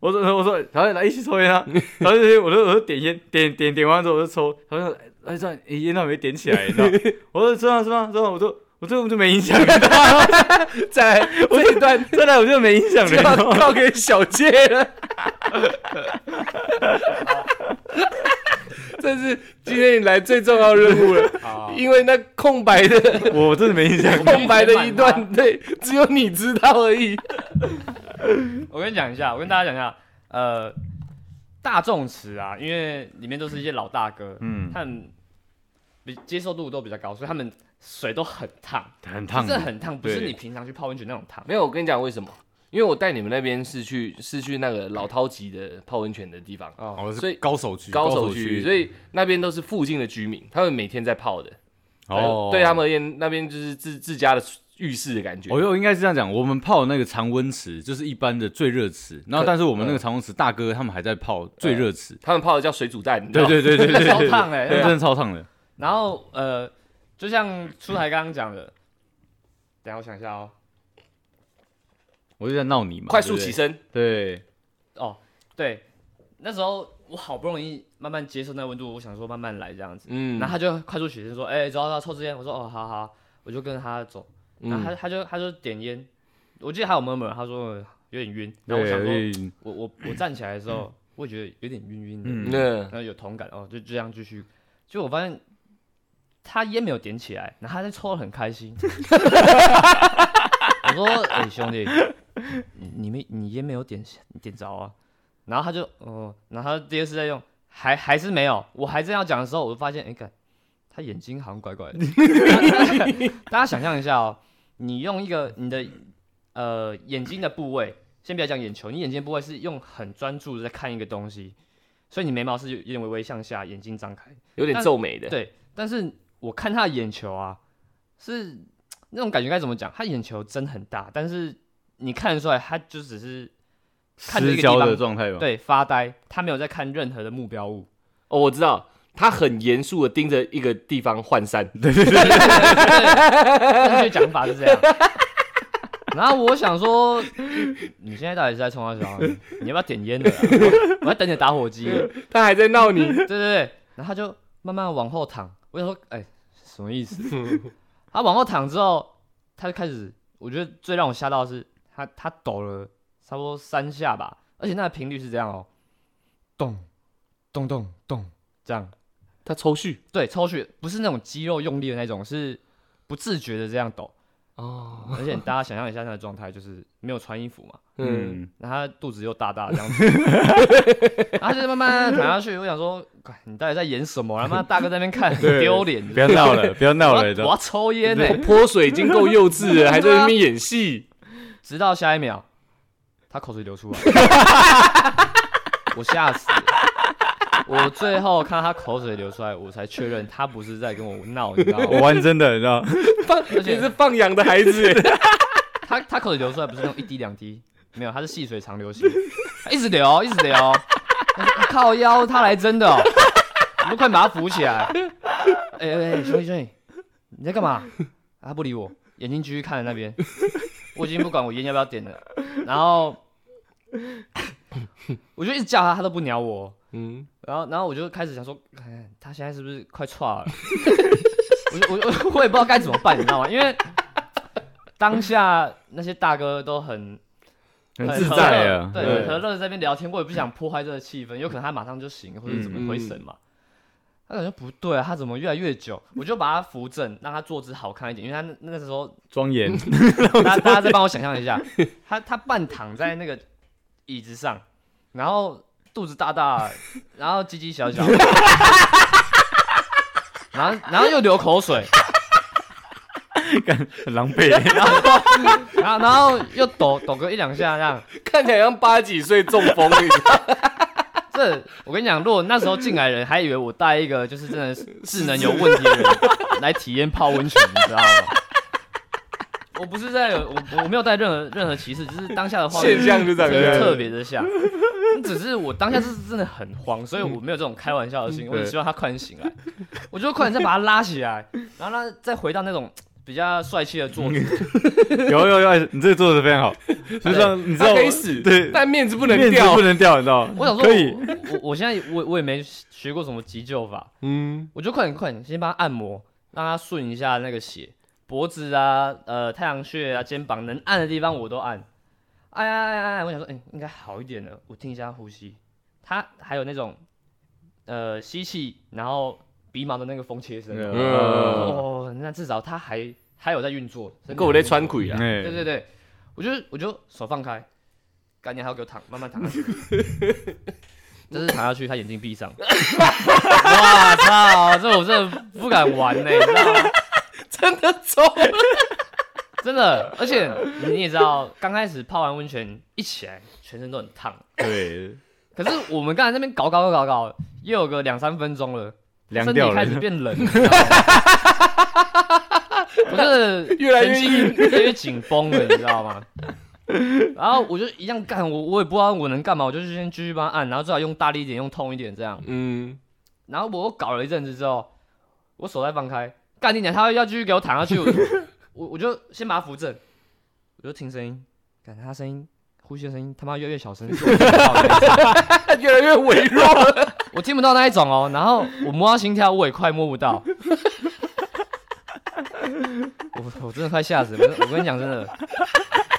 我 说我说，然后来一起抽烟啊，然后就我就我就点烟，点点点完之后我就抽，他说哎这样诶烟都没点起来，你知道？我说是吗是吗是吗？我说我这我就没影响？再来这一段再来我就没影响了？要靠给小杰了。这是今天你来最重要任务了，因为那空白的我真的没影响，空白的一段，对，只有你知道而已。我跟你讲一下，我跟大家讲一下，呃，大众池啊，因为里面都是一些老大哥，嗯，他们比接受度都比较高，所以他们水都很烫，很烫真的很烫，不是对。你平常去泡温泉那种烫。没有，我跟你讲为什么？因为我带你们那边是去是去那个老饕级的泡温泉的地方，哦，我所以是高手区，高手区，所以以那边都是附近的居民，他们每天在泡的。哦，对他们而言，那边就是自自家的浴室的感觉。我又应该是这样讲，我们泡那个常温池就是一般的最热池，然后但是我们那个常温池大哥他们还在泡最热池，他们泡的叫水煮蛋，你知道对对对对对，超烫哎、对，真的超烫的。然后呃，就像出台刚刚讲的，等下我想一下哦，我就在闹你嘛，快速起身，对，哦，对，那时候我好不容易慢慢接受那温度，我想说慢慢来这样子，嗯，然后他就快速起身说，哎、走啊走啊，抽支烟，我说哦好好，我就跟着他走，然后他嗯他就他就点烟，我记得还有 murmur，他说呃有点晕，然后我想说，我我我站起来的时候，我也觉得有点晕晕的，嗯然后有同感哦，就这样继续，就我发现他烟没有点起来，然后他在抽的很开心。我说：“哎、兄弟，你你没你烟没有点你点着啊？”然后他就哦、然后他第二次在用，还还是没有。我还正要讲的时候，我就发现，哎、看他眼睛好像怪怪的。大家想象一下哦，你用一个你的呃眼睛的部位，先不要讲眼球，你眼睛的部位是用很专注的在看一个东西，所以你眉毛是有有点微微向下，眼睛张开。有点皱眉的。对，但是我看他的眼球啊，是那种感觉该怎么讲？他眼球真很大，但是你看得出来，他就只是看着一失焦个地方的状态吧。，对发呆，他没有在看任何的目标物。哦，我知道，他很严肃的盯着一个地方涣散。对对对正确讲法是这样。然后我想说，你现在到底是在冲他笑？你要不要点烟的啊？我我在等你打火机。他还在闹你。对对对，然后他就慢慢往后躺。我想说，哎、什么意思？他往后躺之后，他就开始，我觉得最让我吓到的是，他他抖了差不多三下吧，而且那个频率是这样哦，咚咚咚咚这样。他抽蓄。对，抽血不是那种肌肉用力的那种，是不自觉的这样抖。哦，而且大家想象一下他的状态，就是没有穿衣服嘛，嗯，嗯，然后他肚子又大大的这样子，然 后他就慢慢躺下去。我想说，你到底在演什么？他妈大哥在那边看，很对丢脸。不要闹了，不要闹了，我要我要抽烟呢、泼水已经够幼稚了，还在那边演戏。直到下一秒，他口水流出来，我吓死了。我最后看到他口水流出来，我才确认他不是在跟我闹，你知道吗我？玩真的，你知道吗？放，而且你是放养的孩子。他他口水流出来不是那种一滴两滴，没有，他是细水长流型，他一直流，一直流。靠腰，他来真的、哦，我都快把他扶起来。哎哎哎，兄弟兄弟，你在干嘛？他不理我，眼睛继续看着那边。我已经不管我烟要不要点了，然后 我就一直叫他，他都不鸟我。嗯，然后，然后我就开始想说，哎，他现在是不是快岔了？我就我就我也不知道该怎么办，你知道吗？因为当下那些大哥都很很自在啊，对，和乐在那边聊天，我也不想破坏这个气氛，有可能他马上就醒，或者怎么回神嘛。他感觉不对啊，他怎么越来越久？我就把他扶正，让他坐姿好看一点，因为他那那时候，庄严，大大家再帮我想象一下，他他半躺在那个椅子上，然后肚子大大，然后鸡鸡小小，然后然后又流口水，很狼狈。然后然后然后又抖抖个一两下这样。看起来像八几岁中风。这我跟你讲，如果那时候进来的人还以为我带一个就是真的是智能有问题的人来体验泡温泉，你知道吗？我不是在有我我没有带任何任何歧视，只是当下的画面现象就长这样。真的特别的像。只是我当下是真的很慌，所以我没有这种开玩笑的心，我只希望他快点醒来，我就快点再把他拉起来，然后他再回到那种比较帅气的坐姿。有有有，你这个坐姿非常好，就像你知道他可以死，对，但面子不能面子掉。不。能掉，你知道吗？我想说可以，我我我现在我我也没学过什么急救法，嗯，我就快点快点先帮他按摩，让他顺一下那个血，脖子啊、呃太阳穴啊、肩膀能按的地方我都按，按按按按按，我想说，哎、应该好一点了，我听一下呼吸，他还有那种呃吸气，然后鼻毛的那个风切声，嗯哦，那至少他还还有在运作，够我在穿鬼啊。哎对对对，我就我就手放开，赶紧还要给我躺，慢慢躺下去。这是躺下去，他眼睛闭上。哇操！这我真的不敢玩呢、你知道吗？真的走了。真的，而且你也知道，刚开始泡完温泉一起来，全身都很烫。对，可是我们刚才那边搞搞搞搞，又有个两三分钟了，凉掉了身体开，始变冷，你知道吗我真的越来越神经越来越紧绷了，你知道吗？然后我就一样干，我我也不知道我能干嘛，我就先继续帮他按，然后最好用大力一点，用痛一点这样。嗯，然后我搞了一阵子之后，我手再放开，干你娘，他要继续给我躺下去，我我我就先把他扶正，我就听声音，感他声音呼吸的声音他妈越来越小声，是我听不到的那一种越来越微弱了。我听不到那一种哦。然后我摸他心跳，我也快摸不到。我我我真的快吓死了！我我跟你讲，真的，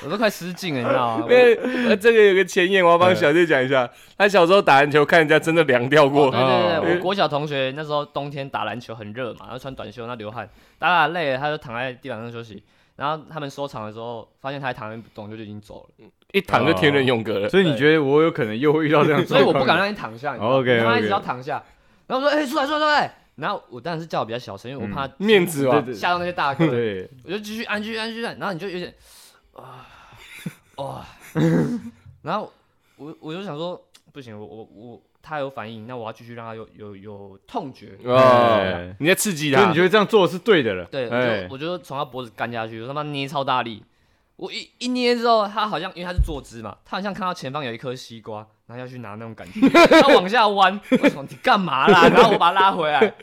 我都快失禁了，你知道吗？因为呃，这个有个前言，我要帮小弟讲一下。他小时候打篮球，看人家真的凉掉过。对对哦对，我国小同学那时候冬天打篮球很热嘛，然后穿短袖，那流汗，打打累了，他就躺在地板上休息。然后他们收场的时候，发现他还躺在那不动，就就已经走了。一躺就天人永隔了。所以你觉得我有可能又会遇到这样的所以？我不敢让你躺下，你知道吗 OK，OK 他一直要躺下，然后我说：“哎、出来出来出来！”然后我当然是叫我比较小声，因为我怕面子吓到那些大哥。对，我就继续按，继续按，继续按，然后你就有点啊哇，然后我我就想说不行，我我我他有反应，那我要继续让他有有有痛觉。哦哎，你在刺激他你。觉得这样做是对的了？对，我哎就我就从他脖子干下去，我他妈捏超大力。我一一捏之后，他好像因为他是坐姿嘛，他好像看到前方有一颗西瓜，然后要去拿那种感觉，他往下弯，我说你干嘛啦？然后我把他拉回来，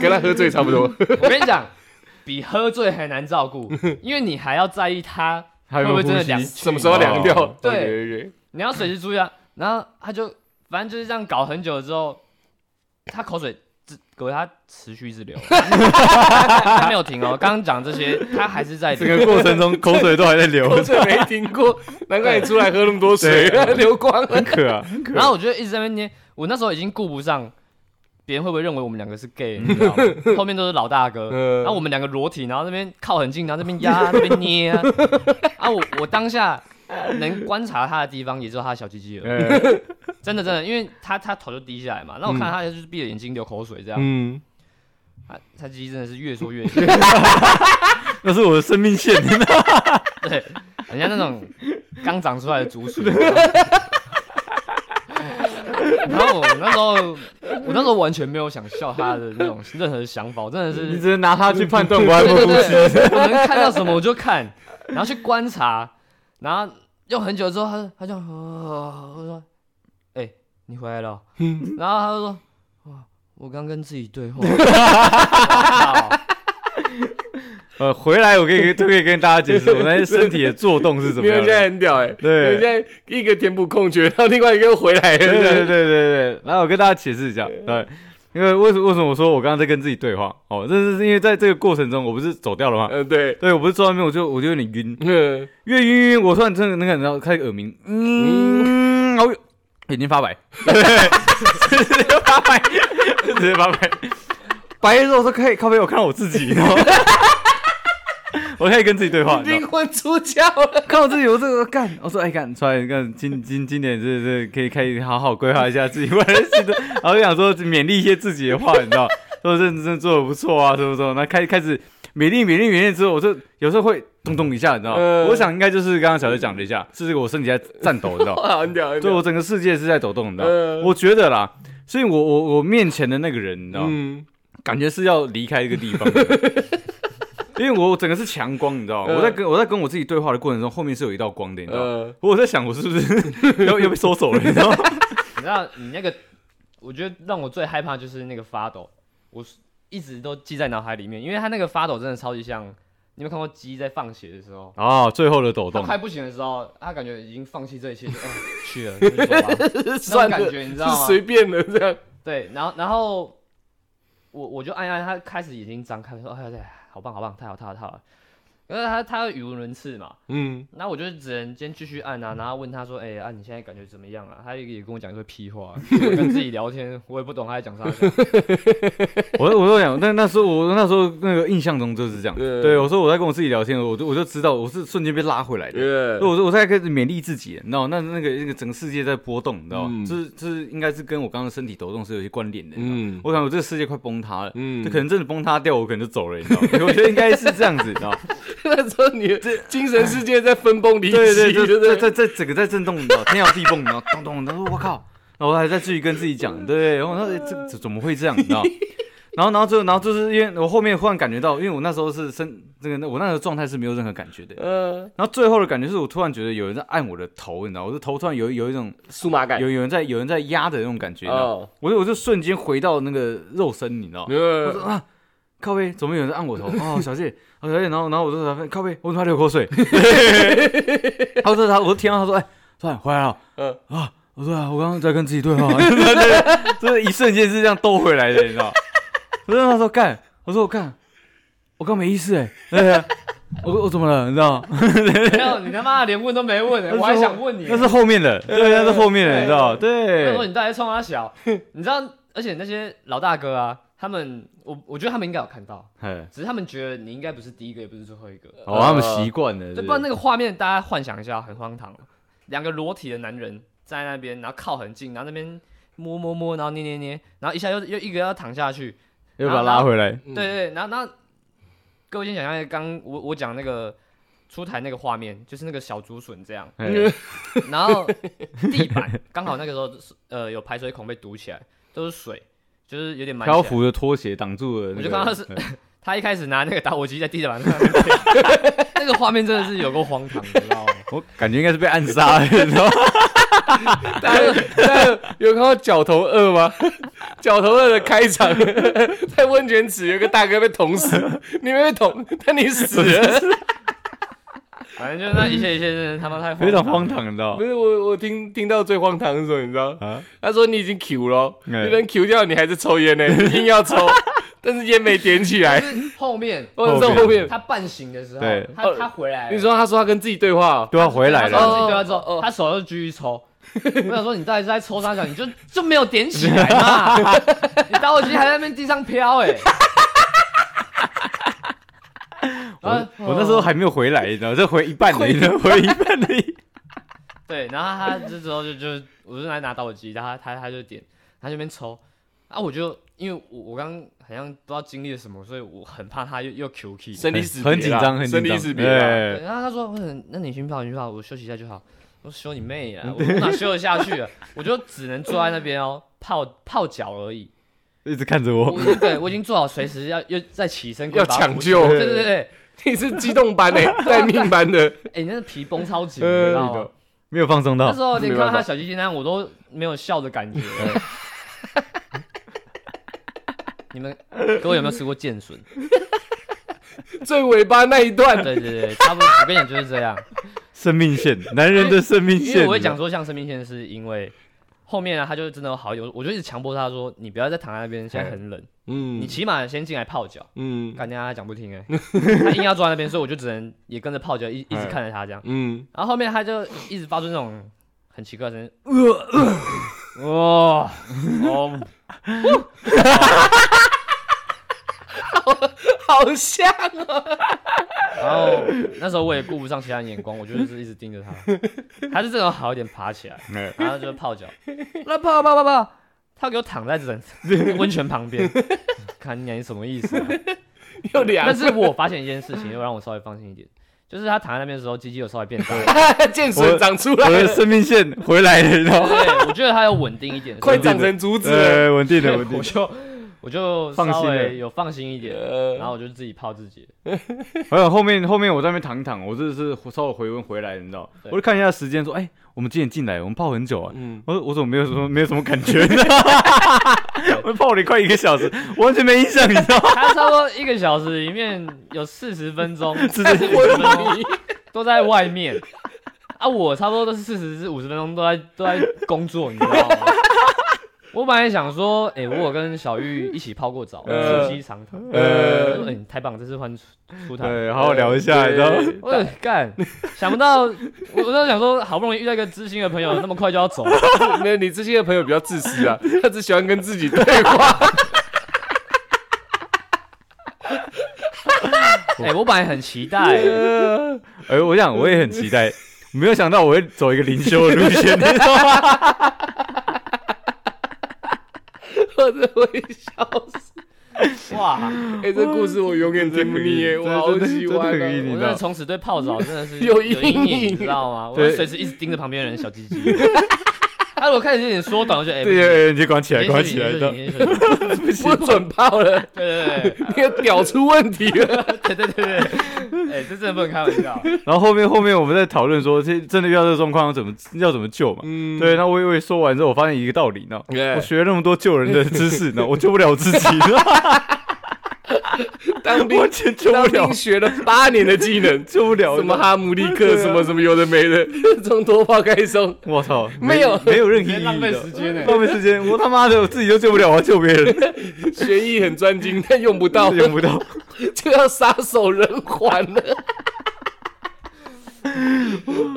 跟他喝醉差不多。我跟你讲，比喝醉还难照顾，因为你还要在意他会不会真的凉什么时候凉掉？对 你要随时注意啊。然后他就反正就是这样搞很久之后，他口水只各位他持续一直流，他没有停哦。刚刚讲这些，他还是在这个过程中口水都还在流，口水没停过，难怪你出来喝那么多水，流光了。很渴啊，很渴然后我就一直在那边捏，我那时候已经顾不上别人会不会认为我们两个是 gay，你知道吗？后面都是老大哥，嗯然后我们两个裸体，然后那边靠很近，然后那边压，那边捏啊。啊，我我当下能观察他的地方，也只有他的小鸡鸡而已。哎真的真的，因为他他头就低下来嘛，然后我看他就是闭着眼睛流口水这样，嗯，他他鸡鸡真的是越说越小，那是我的生命线，对，人家那种刚长出来的竹笋。然后我那时候，我那时候完全没有想笑他的那种任何想法，我真的是你只能拿他去判断我爱不呼吸。对对，我能看到什么我就看，然后去观察，然后用很久之后，他他就，呃、我说，哎、你回来了哦，然后他就说，哇，我刚跟自己对话，哇 呃，回来我可以 都可以跟大家解释我那些 身体的做动是怎么因为现在。很屌哎，对现在一个填补空缺，然后另外一个又回来了，对对对对对后我跟大家解释一下，对，因为为什为什么我说我刚刚在跟自己对话？哦，这是因为在这个过程中，我不是走掉了吗？嗯对，对，我不是坐在那边，我就我就有点晕，嗯。越晕越晕，我突然真的那个，然后开始耳鸣，嗯，然后眼睛发白，直接发白，直接发白，白的时候我说可以靠背，我看到我自己，然后 我可以跟自己对话，灵魂出窍了，看我自己，我这个干，我说哎干，出来干，今今今年是是可以可以好好规划一下自己未来的然后就想说勉励一些自己的话，你知道，说认真做的不错啊，什么什么，那开开始勉励勉励勉励之后，我就有时候会咚咚一下，你知道，嗯我想应该就是刚刚小姐讲了一下，是这个我身体在颤抖，你知道，对我整个世界是在抖动，你知道，嗯我觉得啦，所以我我我面前的那个人，你知道，嗯，感觉是要离开一个地方的。因为我整个是强光，你知道吗？嗯我在跟我在跟我自己对话的过程中，后面是有一道光的，你知道我在想，我是不是 要要被收走了？你知道吗？你知道你那个，我觉得让我最害怕就是那个发抖，我是一直都记在脑海里面，因为他那个发抖真的超级像，你有没有看过鸡在放血的时候？哦，最后的抖动，他快不行的时候，他感觉已经放弃这一切，就哦去了，那种感觉你知道吗？随便的这样，对，然后然后我我就按按他开始眼睛张开，说哎对，好棒好棒，太好太好太好了。可是他他语无伦次嘛，嗯，那我就只能先继续按啊，然后问他说，哎、啊你现在感觉怎么样啊？他也也跟我讲一堆屁话，我跟自己聊天，我也不懂他在讲啥。我我都想，但那时候我那时候那个印象中就是这样。对对，我说我在跟我自己聊天，我就我就知道我是瞬间被拉回来的。耶对，我说我在开始勉励自己，你知道，那那个那个整个世界在波动，你知道吗？嗯这是这是应该是跟我刚刚身体抖动是有些关联的。嗯我想我这个世界快崩塌了，嗯就可能真的崩塌掉，我可能就走了，你知道吗？我觉得应该是这样子，你知道吗？那时候你的精神世界在分崩离析，对对对对，在在在整个在震动，你知道，天摇地崩，然后咚咚，然后我靠，然后我还在继续跟自己讲，对，然后我说、欸、这这怎么会这样，你知道？然后然后最后然后就是因为我后面忽然感觉到，因为我那时候是身这个我那个状态是没有任何感觉的，呃，然后最后的感觉是我突然觉得有人在按我的头，你知道，我的头突然有有一种数码感。有有人在有人在压的那种感觉，你知道，哦，我就我就瞬间回到那个肉身，你知道。我呃说啊，靠背，怎么有人在按我头？哦，小谢，哦，小谢，然后然后我就说靠背，我怎么还流口水？他说他，我就听到他说，哎，算回来了，嗯啊，我说啊，我刚刚在跟自己对话，对，就是一瞬间是这样兜回来的，你知道？我就那时候干，我说我干，我刚没意思哎、我我怎么了？你知道吗？没有，你他妈连问都没问，我还想问你。那是后面的，对，那是后面的，你知道对？他说对，你到底冲他小，你知道？而且那些老大哥啊，他们，我我觉得他们应该有看到，哎，只是他们觉得你应该不是第一个，也不是最后一个。哦，他们习惯了，对，不然那个画面大家幻想一下，很荒唐。两个裸体的男人站在那边，然后靠很近，然后那边摸摸摸，然后捏捏捏，然后一下又又一个要躺下去，又把他拉回来，嗯。对对对，然后然后各位先想象一下，刚我我讲那个出台那个画面，就是那个小竹笋这样，哎然后地板刚好那个时候是呃有排水孔被堵起来，都是水，就是有点漂。浮的拖鞋挡住了那个，我就看到是哎 他一开始拿那个打火机在地板上，那个画面真的是有够荒唐，你知道吗？我感觉应该是被暗杀了，你知道吗？大 家大家有有看到《角头二》吗？《角头二》的开场，在温泉池有个大哥被捅死，你没被捅，但你死了。反正就是那一切一切真的他妈太非常荒唐你知道吗？不是我，我听听到最荒唐的时候，你知道？啊，他说你已经 Q 了，哎你人 Q 掉，你还是抽烟呢，你硬要抽，但是烟没点起来。后面或者是后面，他半醒的时候对，他他回来了，你说他说他跟自己对话哦，都要回来了，他自己对话之后，他手又继续抽。我想说，你到底是在抽啥小？你就就没有点起来嘛？你打火机还在那边地上飘哎、我啊我那时候还没有回来，你知道吗，这回一半的，你知道吗回一半的。对，然后他这时候就就我就来拿打火机，然后他他他就点，他就那边抽啊，我就因为我我刚刚好像不知道经历了什么，所以我很怕他又又 Q key。生离死别很紧张，很紧张，生离死别。对，哎然后他说：“嗯，那你先跑，你先泡，我休息一下就好。”我说：“休你妹啊！我哪休得下去啊？我就只能坐在那边哦，泡泡脚而已。一直看着我，我对我已经做好随时要又再起身要抢救对对对，你是机动班诶，待命班的。哎，你那个皮绷超紧，呃你知道吗？没有放松到那时，候你看到他小鸡鸡那样，我都没有笑的感觉。你们各位有没有吃过剑笋？最尾巴那一段，对对对，差不多。我跟你讲就是这样。生命线，男人的生命因为线。我会讲说像生命线，是因为后面啊，他就真的有好有，我就一直强迫他说，你不要再躺在那边，现在很冷，嗯。你起码先进来泡脚。嗯。干娘他讲不听哎、他硬要坐在那边，所以我就只能也跟着泡脚，一一直看着他这样。嗯，然后后面他就一直发出那种很奇怪的声音，呃，哇，哦，好像哦然后那时候我也顾不上其他人眼光，我就是一直盯着他。他是这种好一点爬起来，哎然后就泡脚，那泡泡泡泡，他给我躺在整 温泉旁边，看你你什么意思、但是我发现一件事情，又让我稍微放心一点，就是他躺在那边的时候，鸡鸡有稍微变大，剑水长出来我的，生命线回来了，你知道吗？对，我觉得他要稳定一点，快长成竹子稳定的，稳定的。我就我就稍心了微有放心一点，呃然后我就自己泡自己。还有后面后面我在那边躺一躺，我真的是稍微回温回来，你知道？我就看一下时间，说，哎，我们几点进来？我们泡很久啊。嗯，我说我怎么没有什么 没有什么感觉？你知道吗我泡了快一个小时，完全没印象，你知道吗？他差不多一个小时里面有四十分钟四十分钟都在外面，啊，我差不多都是四十至五十分钟都在都在工作，你知道吗？我本来想说，哎、我有跟小玉一起泡过澡，呃促膝长谈。呃哎、你太棒了，这次换出出台。对，好好聊一下，你知道吗？干，想不到，我我在想说，好不容易遇到一个知心的朋友，那么快就要走，没有，你这些朋友比较自私啊，他只喜欢跟自己对话。哎、我本来很期待、呃哎，我想我也很期待，没有想到我会走一个灵修的路线，你知道吗？我真的会笑死。哇！哎，这故事我永远听不腻耶，我好喜欢我真的从此对泡澡真的是 有阴阴影影，你知道吗？我随时一直盯着旁边的人小鸡鸡。他如果开始有点缩短，我就哎，对对，对你就关起来，不行关起来，你知道先休息你先休息不行不准泡了，对对对 你的屌出问题了。对对对对，哎，这真的不能开玩笑。然后后面后面我们在讨论说，这真的遇到这个状况要怎么要怎么救嘛？嗯。对，那我以为说完之后，我发现一个道理呢，我学了那么多救人的知识呢，我救不了自己，当兵完全救当不了兵，学了八年的技能，救不了。什么哈姆立克，什么什么有的没的，从脱泡开松，我操，没有没有任何意义浪费时间呢。浪费时间。我他妈的我自己都救不了，我要救别人，学艺很专精，但用不到，用不到。就要撒手人寰了。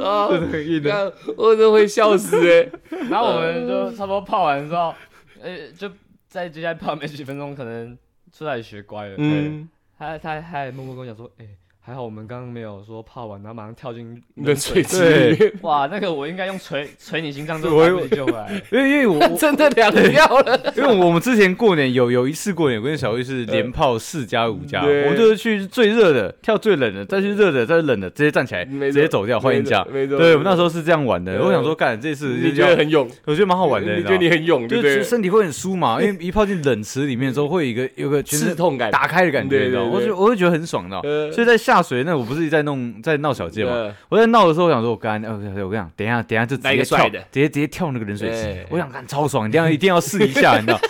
啊！真的很硬的。干我真会笑死哎、然后我们就差不多泡完之后，呃，就在接下来泡没几分钟，可能出来学乖了。嗯，嗯，他他他还默默跟我讲说，哎，还好我们刚刚没有说泡完，然后马上跳进冷水池哇，那个我应该用锤锤你心脏都来不及救回来。因为因为我我 真的凉掉了。因为我们之前过年有有一次过年，我跟小玉是连泡四加五加，我们就是去最热的跳最冷的，再去热的再去冷的，直接站起来直接走掉换一家。没错，对，我们那时候是这样玩的。我想说，干这次你就觉得很勇，我觉得蛮好玩的，你觉得你很勇，对不对就是？身体会很酥嘛，因为一泡进冷池里面之后，会有一个有个刺痛感，打开的感觉，你知道吗？对对我就我会觉得很爽的。呃所以在下水那，我不是在弄在闹小街嘛？呃我在闹的时候，我想说，我刚才，呃我跟你讲，等一下，等一下就直接跳，直接直接跳那个冷水池。我想看超爽，一定要一定要试一下，你知道？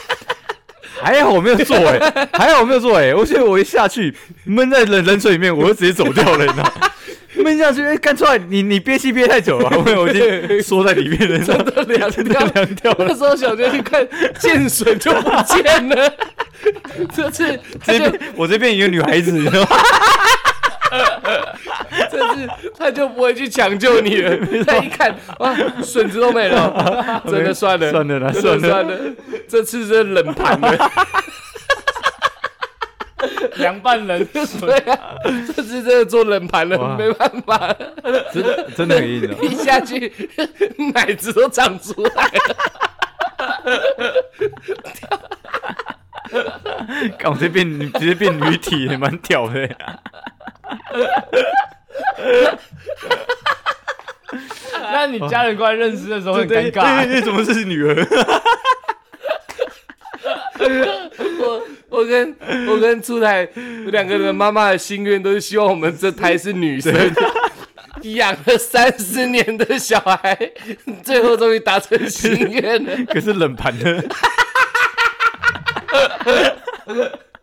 还好我没有做哎、还好我没有做哎、我觉得我一下去闷在冷冷水里面，我就直接走掉了，你知道？闷下去，哎、干出来，你你憋气憋太久了，我我已经缩在里面的凉掉。凉掉了那。时候小杰去看见水就不见了，这次这边我这边一个女孩子，你知道吗？这次他就不会去抢救你了。他一看，哇，笋子都没了，真的算了，算了啦算了的算了，这次真的冷盘了。凉拌冷对水，啊，这次真的做冷盘了，哇没办法，真的真的很硬的。一下去奶子都长出来了。干我这变女直接变女体，也蛮屌的。那你家人过来认识的时候很对尴尬。对对，怎么是女儿？我我跟我跟出台两个人妈妈的心愿都是希望我们这胎是女生。养了三十年的小孩，最后终于达成心愿了。可是冷盘的，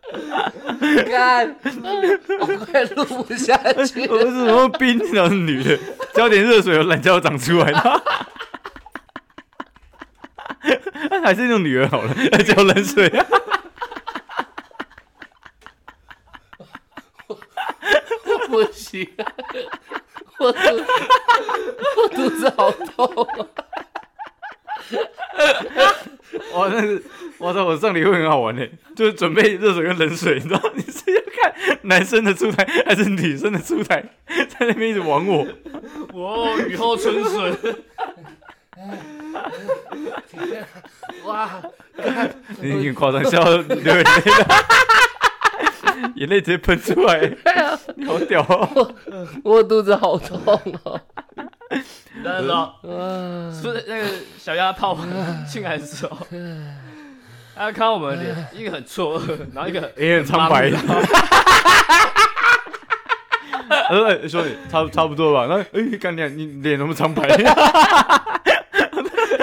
干，我快录不下去了。我是什么冰，然后是女的，浇点热水，懒觉长出来了。还是用女儿好了，浇冷水。我不行、啊，我肚我肚子好痛、啊。哇，那是，我操！我上礼会很好玩呢，就是准备热水跟冷水，你知道？你是要看男生的出台还是女生的出台，在那边一直玩我。哇，雨后春笋，哇，你有点夸张，笑到流眼泪了，眼泪直接喷出来，你好屌哦！我肚子好痛哦。大家知道，是那个小鸭泡 进来的时候，他看到我们的脸，一个很错愕，然后一个 也很苍白。茫他说：“哎，兄弟，差差不多吧。”然后，哎，干娘，你脸那么苍白？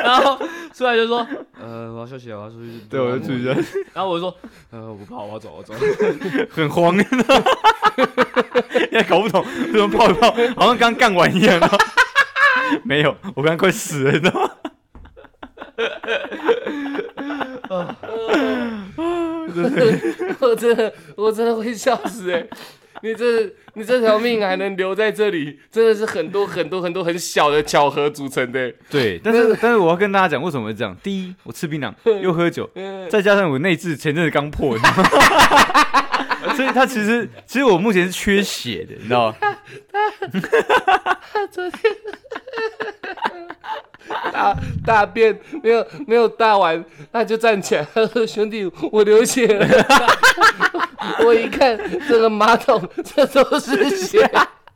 然后出来就说，呃，我要休息了，我要出去。对，我要出去，然后我就说，呃，我不怕，我要走，我走。很慌，也搞不懂为什么泡一泡，好像刚干完一样。没有，我刚快死了，你知道吗？我真的我真的会笑死哎、你这你这条命还能留在这里，真的是很多很多很多很小的巧合组成的、对，但是但是我要跟大家讲，为什么会这样？第一，我吃槟榔又喝酒，嗯，再加上我内痔前阵子刚破？所以他其实其实我目前是缺血的，你知道吗？大大便没有没有大完，他就站起来，他说：“兄弟，我流血了。”我一看这个马桶，这都是血。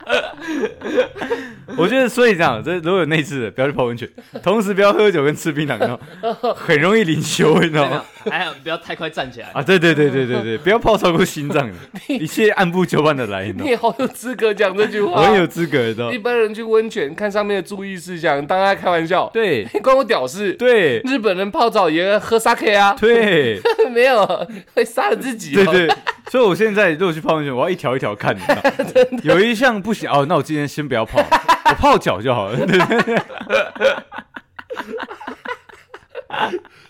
我觉得所以这样，这如果有内置的，不要去泡温泉，同时不要喝酒跟吃槟榔，然后 很容易灵修，你知道吗？还有不要太快站起来。啊，对对对对对对，不要泡超过心脏的，一切按部就班的来，你好有资格讲这句话我话很。有资格，你知道吗一？般人去温泉看上面的注意事项，当他开玩笑，对你关我屌事。对日本人泡澡也喝 sake 啊，对没有会杀了自己、哦。对对，所以我现在如果去泡温泉，我要一条一条看，你知道 有一项不行哦，那我今天先不要泡，我泡脚就好了。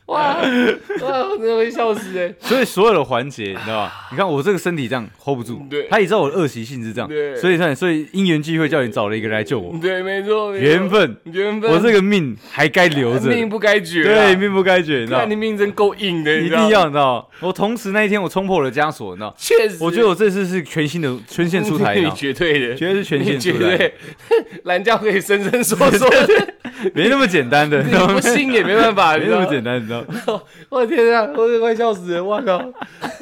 对哇 哇，我真的会笑死哎！所以所有的环节，你知道吧？你看我这个身体这样 hold 不住，对。他也知道我的恶习性是这样，对。所以他所以因缘际会叫你找了一个人来救我，对，没错，缘分，缘分，我这个命还该留着，命不该绝啊，对，命不该绝，你知道你。命真够硬的，一定要，你知道，我同时那一天我冲破了枷锁，你知道，确实，我觉得我这次是全新的全线出台，绝对的，绝对是全你线出台，绝对，蓝教可以伸伸缩缩的，没那么简单的，你不？信也没办法，没那么简单，你知道，我的天啊，我都快笑死了！我靠，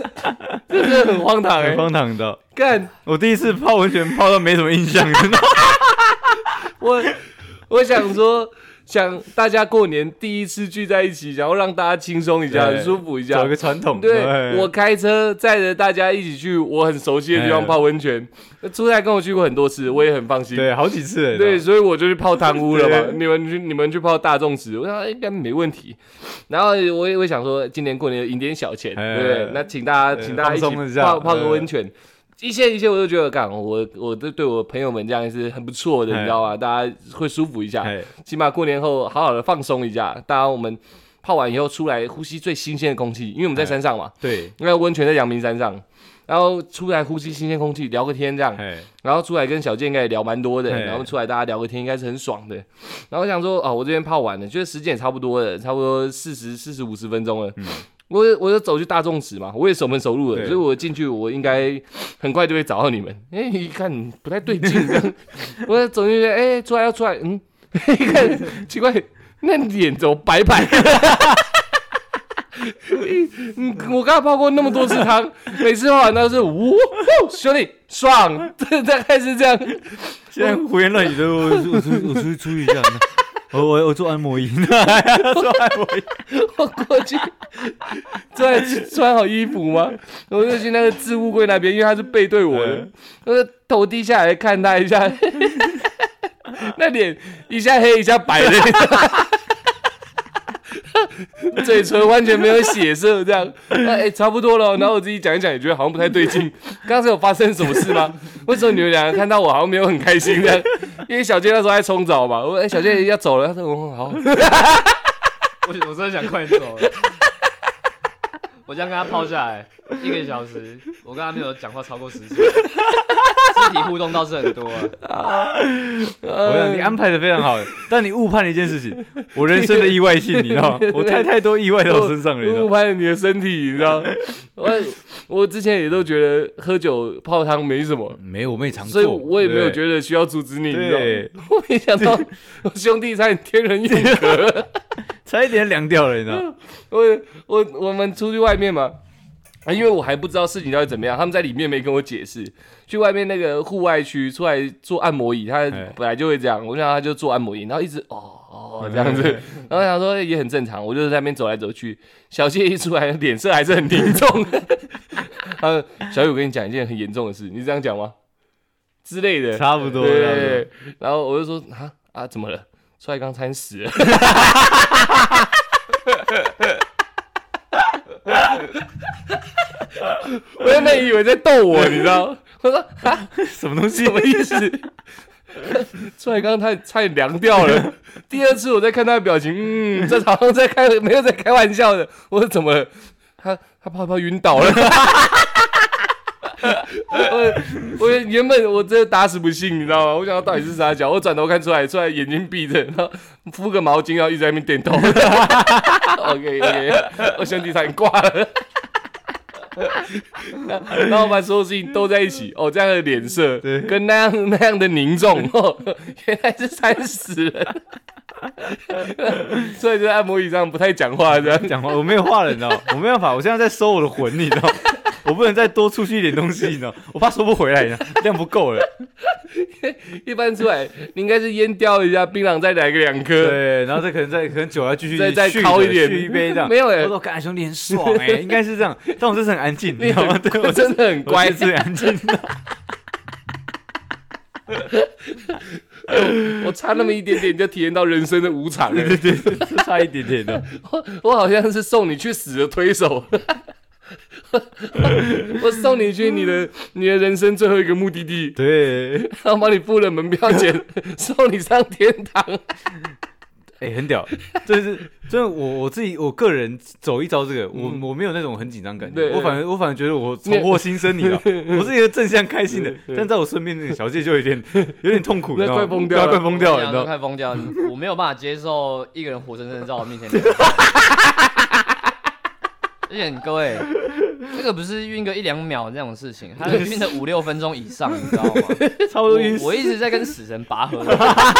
这真的很荒唐哎、很荒唐，你知道。干，我第一次泡温泉泡到没什么印象。我我想说，想大家过年第一次聚在一起，然后让大家轻松一下，很舒服一下找。个传统，对我开车载着大家一起去我很熟悉的地方哎泡温泉，那出差跟我去过很多次，我也很放心。对好几次了，对，所以我就去泡汤屋了嘛。你们去你们去泡大众池，我想应该没问题。然后我也会想说，今年过年赢点小钱，哎对不对？那请大家请大家一起泡泡个哎温泉。一切一切我都觉得，干我我对对我朋友们这样是很不错的，哎你知道吗？大家会舒服一下，起码过年后好好的放松一下。大家我们泡完以后出来呼吸最新鲜的空气，因为我们在哎山上嘛，对，那个温泉在阳明山上，然后出来呼吸新鲜空气，聊个天这样。哎，然后出来跟小健应该也聊蛮多的，然后出来大家聊个天应该是很爽的。然后我想说，哦，我这边泡完了，觉得时间也差不多了，差不多四十四十五十分钟了。嗯 我我就走去大众池嘛，我也守门守路了，所以我进去我应该很快就会找到你们。哎、一看不太对劲，我走进去，哎、出来要出来，嗯，一看奇怪，那脸怎么白白的？嗯，我刚刚泡过那么多次汤，每次泡完都是呜，兄弟爽，大概是这样。现在胡言乱语的，我我我出我出去出去一下，我我我做按摩椅，做按摩椅，我过去。穿穿好衣服吗？我就去那个置物柜那边，因为他是背对我的。嗯，我就头低下来看他一下，那脸一下黑一下白的。嘴唇完全没有血色，这样，哎、差不多了。然后我自己讲一讲，也觉得好像不太对劲。刚才有发生什么事吗？为什么你们两个看到我好像没有很开心这样？因为小健那时候在冲澡嘛，我说哎、小健要走了，他说我好，我我真的想快走了。我这样跟他泡下来一个小时，我跟他没有讲话超过十次，肢体互动倒是很多啊。我想你安排的非常好，但你误判了一件事情，我人生的意外性，你知道吗？我太太多意外在我身上了，你知道吗？误判了你的身体，你知道？我我之前也都觉得喝酒泡汤没什么，没有，我们也常所以做，我也没有得。觉得需要阻止你，你知道对吗？我没想到我兄弟差点天人永隔。差一点凉掉了，你知道吗？我我我们出去外面嘛，啊，因为我还不知道事情到底怎么样，他们在里面没跟我解释。去外面那个户外区出来做按摩椅，他哎本来就会这样，我想他就做按摩椅，然后一直哦哦这样子，然后想说也很正常，我就在那边走来走去。小谢一出来，脸色还是很凝重。他说：“小雨，我跟你讲一件很严重的事，你是这样讲吗？之类的，差不多，差不多对，然后我就说啊啊，怎么了？出来刚餐死了。我原本以为在逗我，你知道？我说啊，什么东西什？么意思？出来刚他差点凉掉了。第二次我在看他的表情，嗯，这好像在开，没有在开玩笑的。我说怎么了？他他怕怕晕倒了。我我原本我真的打死不信，你知道吗？我想到到底是啥脚，我转头看出来，出来眼睛闭着，然后敷个毛巾，然后一直在那边点头。OK OK，我兄弟差点挂了。然后把所有事情都在一起，哦，这样的脸色跟那样那样的凝重，哦，原来是三十人。所以在按摩椅上不太讲话，这样讲话我没有话了，你知道吗？我没办法，我现在在收我的魂，你知道吗？我不能再多出去一点东西，你知道？我怕收不回来，量不够了。一般出来，你应该是烟叼一下，槟榔再来个两颗，对，然后再可能再可能酒要继续再再续敲一点续一杯这样。没有哎我说干兄弟很爽哎，应该是这样，但我这次很安静，你知道吗？对，我真的很乖很安静。我差那么一点点就体验到人生的无常了。对对对，差一点点的。我好像是送你去死的推手。我送你去你的你的人生最后一个目的地，对，然后帮你付了门票钱，送你上天堂。哎、很屌，这是真的。我我自己我个人走一遭这个，我我没有那种很紧张感觉，我反而我反而觉得我重获新生，你知道，我是一个正向开心的，但在我身边那个小姐就有点 有点痛苦，那你知道快疯掉了。快疯掉了，你知道。快疯掉了，我没有办法接受一个人活生生在我面前。而且各位，这个不是晕个一两秒这种事情，他是晕的五六分钟以上，你知道吗？超多晕我我一直在跟死神拔河，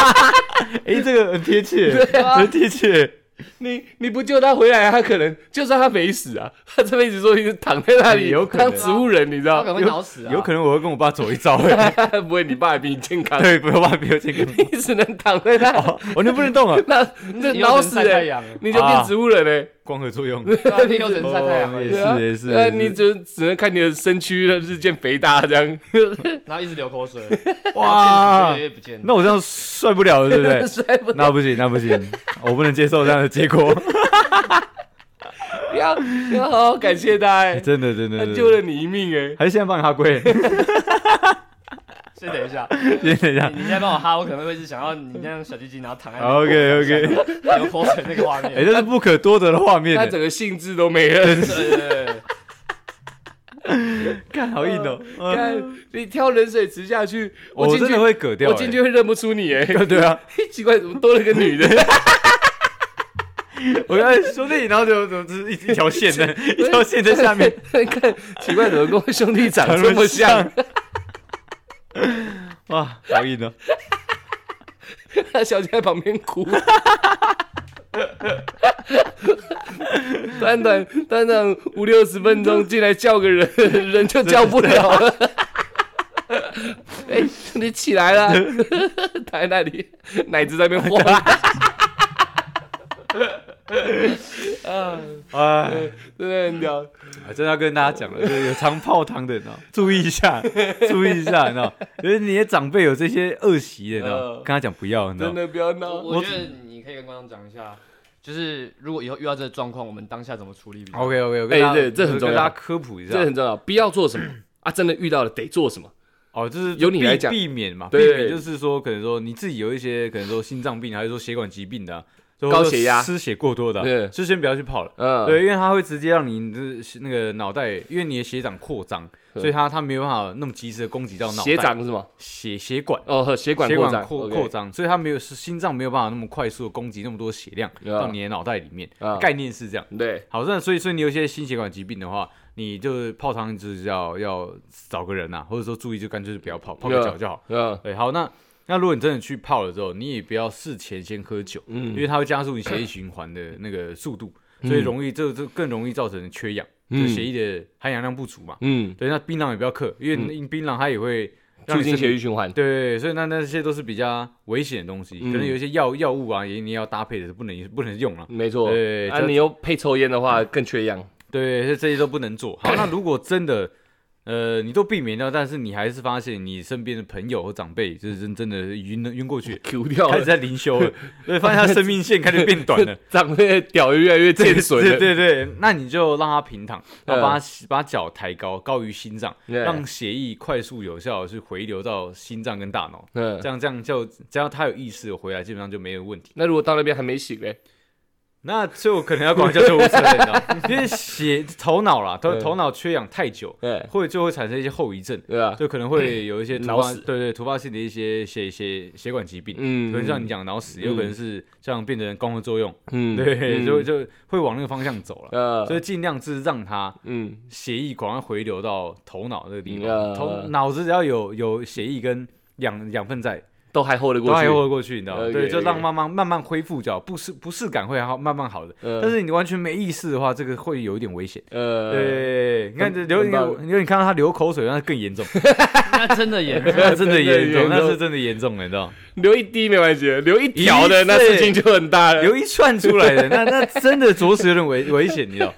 哎、这个很贴切，啊。很贴切。你你不救他回来，他可能就算他没死啊，他这辈子说不定是躺在那里有可能。当植物人，你知道？他可？能会脑死啊。有可能我会跟我爸走一遭，哎不会，你爸还比你健康，对，不要爸比我健康，你只能躺在那，完全不能动啊，那那你又只能脑死哎，晒太阳，你就变植物人哎。光合作用。对啊你又只能晒太阳而已哦也是也是那，你只只能看你的身躯日渐肥大这样，然后一直流口水，哇。那我这样帅不了了，对不对？帅不那不行，那不行，我不能接受这样的结果。要要好好感谢他哎，真的真的，他救了你一命哎。还是现在帮你哈龟？先等一下，先等一下你。你现在帮我哈，我可能会是想要你那样小鸡鸡，然后躺在 OK OK，流口水那个画面。哎，这是不可多得的画面呢。他整个兴致都没了。对对对对，看好硬哦！嗯看你挑冷水池下去，我进去真的会割掉。我进去会认不出你哎。哎，对啊，奇怪，怎么多了个女的？我刚才兄弟，然后就怎么只是一一条线呢？一条线在下面，看奇怪，怎么跟我兄弟长这么像？哇，好硬哦！他 小姐在旁边哭。短短短短五六十分钟进来叫个人，人就叫不了了。哎、你起来了，躺在那里，奶子在那边晃。啊，哎，真的很屌。啊真的要跟大家讲了，就是有常泡汤的，你知道，注意一下，注意一下，你知道，就是你的长辈有这些恶习的，你知道，呃跟他讲不要，你知道真。的不要闹。我觉得你可以跟观众讲一下，就是如果以后遇到这个状况，我们当下怎么处理比较好？OK OK，我哎跟大家对这很重要跟大家科普一下这，很重要，不要做什么啊！真的遇到了得做什么？哦，就是由你来讲避免嘛，避对免就是说，可能说你自己有一些可能说心脏病，还是说血管疾病的高血压失血过多的啊，对就先不要去泡了。嗯，对，因为它会直接让你的那个脑袋，因为你的血长扩张，所以它它没有办法那么及时的攻击到脑袋。血长是吗？血血管哦，血管血扩张管扩扩张，所以它没有是心脏没有办法那么快速的攻击那么多血量啊到你的脑袋里面。啊概念是这样。对，好，那所以所以你有一些心血管疾病的话，你就是泡汤就是要要找个人呐、或者说注意就干脆就不要泡，泡个脚就好。嗯对，好，那那如果你真的去泡了之后，你也不要事前先喝酒，嗯因嗯为它会加速你血液循环的那个速度，所以容易这这更容易造成缺氧，就嗯血液的含氧量不足嘛。嗯，对，那槟榔也不要嗑，因为槟榔它也会让促进血液循环。对，所以那那些都是比较危险的东西，嗯可能有一些药药物啊，也你要搭配的是，不能不能用了。没错，啊，对啊你又配抽烟的话，更缺氧。对，这这些都不能做。好，那如果真的，呃，你都避免掉，但是你还是发现你身边的朋友和长辈，就是真真的晕了晕过去，Q 掉了，开始在灵修了，对，发现他生命线开始变短了。长辈的屌越来越见损对了。对对，那你就让他平躺，然后嗯把他把脚抬高，高于心脏，让血液快速有效的去回流到心脏跟大脑，嗯这，样这样就只要他有意识回来，基本上就没有问题。那如果到那边还没醒嘞？那就可能要赶快叫救护车了，你知道，因为血头脑啦，头嗯。头脑缺氧太久，对会就会产生一些后遗症，对啊？就可能会有一些突发，脑死。对对，突发性的一些血血血管疾病，嗯。可能像你讲脑死，也有可能是像变成光合作用，嗯。对，嗯。就就会往那个方向走了。呃所以尽量是让它嗯。血液赶快回流到头脑这个地嗯。方，头脑子只要有有血液跟养养分在，都还 hold 得都过去。还活得过去，你知道对，就让慢慢慢慢恢复就好，不适不适感会好慢慢好的。嗯但是你完全没意识的话，这个会有一点危险。呃，对，你看流，你你看到他流口水，那更严重，那真的严重。那真的严重，那是真的严重了，你知道吗？流一滴没关系，流一条的那事情就很大了。流一串出来的，那那真的着实有点危 危险，你知道。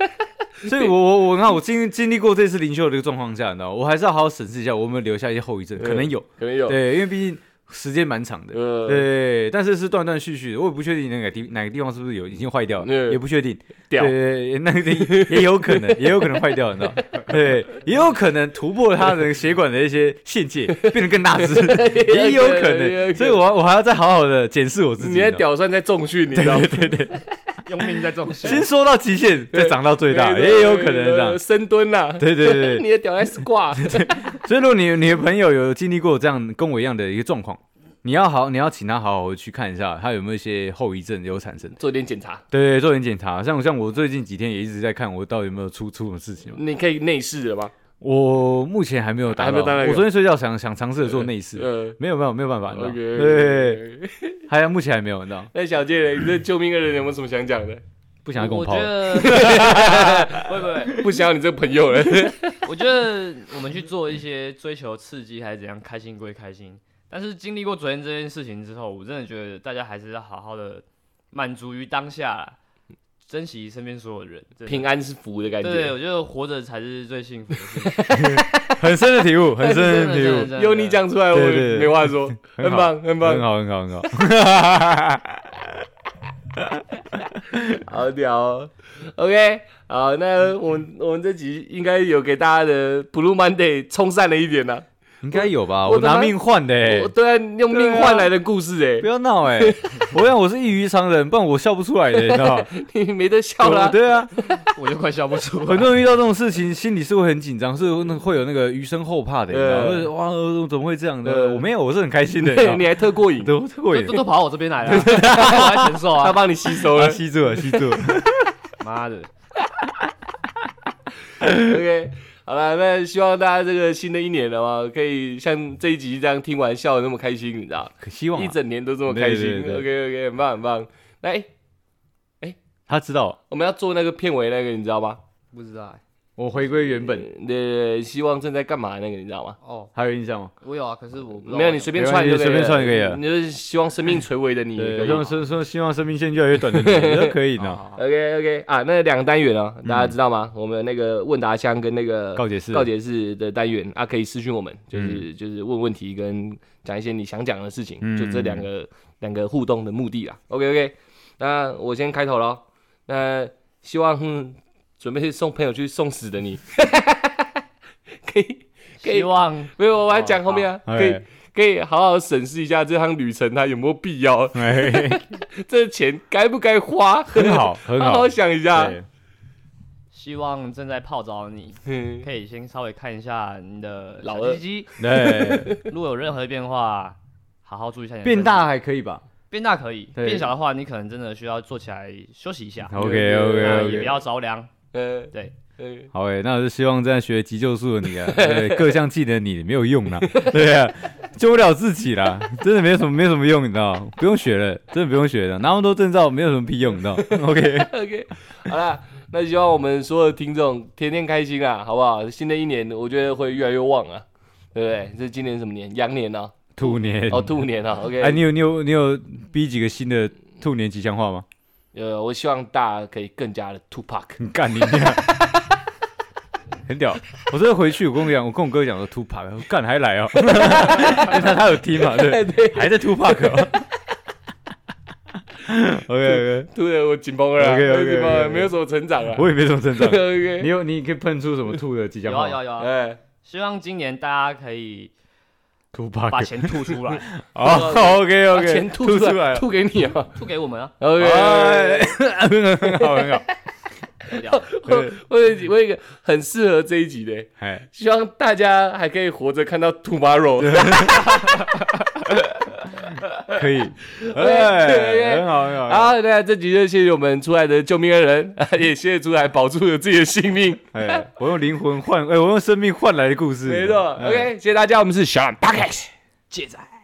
所以我我我看我经经历过这次灵修的这个状况下，你知道，我还是要好好审视一下，我有没有留下一些后遗症，可能有，可能有。对，因为毕竟时间蛮长的。呃，对，但是是断断续续的，我也不确定那个地哪个地方是不是有已经坏掉了，嗯也不确定。屌对对，对那个也也有可能，也有可能坏掉，你知道？对，也有可能突破它的血管的一些限界，变得更大只，也有可能能。所以我我还要再好好的检视我自己。你的屌算在重训，你知道吗？用命在重心。先缩到极限，再长到最大，也有可能这样呃。深蹲呐。对对对对你的屌在 squat，所以如果你你的朋友有经历过这样跟我一样的一个状况，你要好，你要请他好好地去看一下，他有没有一些后遗症有产生。做点检查，对对，做点检查。像像我最近几天也一直在看我到底有没有出出什么事情嘛。你可以内视了吗？我目前还没有达到，我昨天睡觉想想尝试着做内视，呃没有没有没有办法，对，还有目前还没有，你知道，那 小健人，你这救命恩人有没有什么想讲的？不想要跟我我泡了。觉得，不不不，不想要你这个朋友了。我觉得我们去做一些追求刺激还是怎样，开心归开心，但是经历过昨天这件事情之后，我真的觉得大家还是要好好的满足于当下啦，珍惜身边所有人。真的平安是福的感觉对，我觉得活着才是最幸福的事情。很深的体悟，很深的体悟，真的真的有你讲出来，我对对对没话说，很好棒，很很棒，好很好很好。好屌哦。OK，好，那我们我们这集应该有给大家的 Blue Monday 冲散了一点呢。应该有吧？我拿命换的欸我，对啊，用命换来的故事哎不，要闹哎！我想我是异于常人，不然我笑不出来的，你知道吗？你没得笑啦。对啊，我就快笑不出来。很多人遇到这种事情，心里是会很紧张，是那会有那个余生后怕的，你知道吗？呃或者哇，呃怎么会这样的？呃我没有，我是很开心的，你还特过瘾，都特过瘾都，都跑到我这边来了，我来承受啊！他帮你吸收了啊。吸住了，吸住了。妈的，OK，好了，那希望大家这个新的一年了嘛，可以像这一集这样听完笑的那么开心，你知道，可希望啊一整年都这么开心。对对对 OK OK，很棒很棒。那哎、他知道我们要做那个片尾那个，你知道吗？不知道欸我回归原本，对对对，希望正在干嘛那个，你知道吗？哦，还有印象吗？我有啊，可是我没有，你随便串就可以了，随便串就可以了你就是希望生命垂危的你。说说说希望生命线越来越短的你 都可以呢。好好好 OK OK 啊，那两个单元啊，大家知道吗？我们那个问答箱跟那个告解室告解室的单元啊，可以私讯我们，就是、嗯就是问问题跟讲一些你想讲的事情，嗯就这两个两个互动的目的啊。OK OK，那我先开头了，那希望、嗯准备送朋友去送死的你，可以可以。希望。没有，我还讲后面啊，可以哎。可以好好审视一下这趟旅程它有没有必要，哎，这钱该不该花，很好，很好。好好。想一下。希望正在泡澡的你，嗯，可以先稍微看一下你的老二。小鸡鸡，对，如果有任何变化，好好注意一下。变大还可以吧？变大可以，变小的话，你可能真的需要坐起来休息一下。OK OK，也不。要着凉。呃，对，呃，好诶，那我是希望在学急救术的你啊，对各项技能你没有用啦，对啊，救不了自己啦，真的没有什么没有什么用，你知道？不用学了，真的不用学了，拿那么多证照没有什么屁用，你知道？OK，OK，好啦，那希望我们所有的听众天天开心啊，好不好？新的一年我觉得会越来越旺啊，对不对？这今年什么年？羊年啊，兔年哦，兔年啊。OK，哎，你有你有你有逼几个新的兔年吉祥话吗？呃，我希望大家可以更加的 two pack。你 干你娘！很屌，我这回去我跟我讲，我跟我哥讲说 Two Pack，干还来哦，因为他他有听嘛，对，还在 Two Pack 哦。OK OK，兔的我紧绷了啊，OK，OK，OK，OK 紧绷了，没有什么成长啊。我也没什么成长。OK，你有你可以喷出什么吐的吉祥话吗有啊有啊有啊。哎，希望今年大家可以把钱吐出来，哦，OK 把 OK，钱吐出来，吐给你啊。吐给我们啊。OK，哎，很 好很好，我我有我有一个很适合这一集的，哎，希望大家还可以活着看到 tomorrow。可以，对哎，很好很好，好，那这集就谢谢我们出来的救命恩人，也谢谢出来保住了自己的性命。哎，我用灵魂换，哎，我用生命换来的故事，没错哎，OK，谢谢大家，我们是小 c a s 借仔。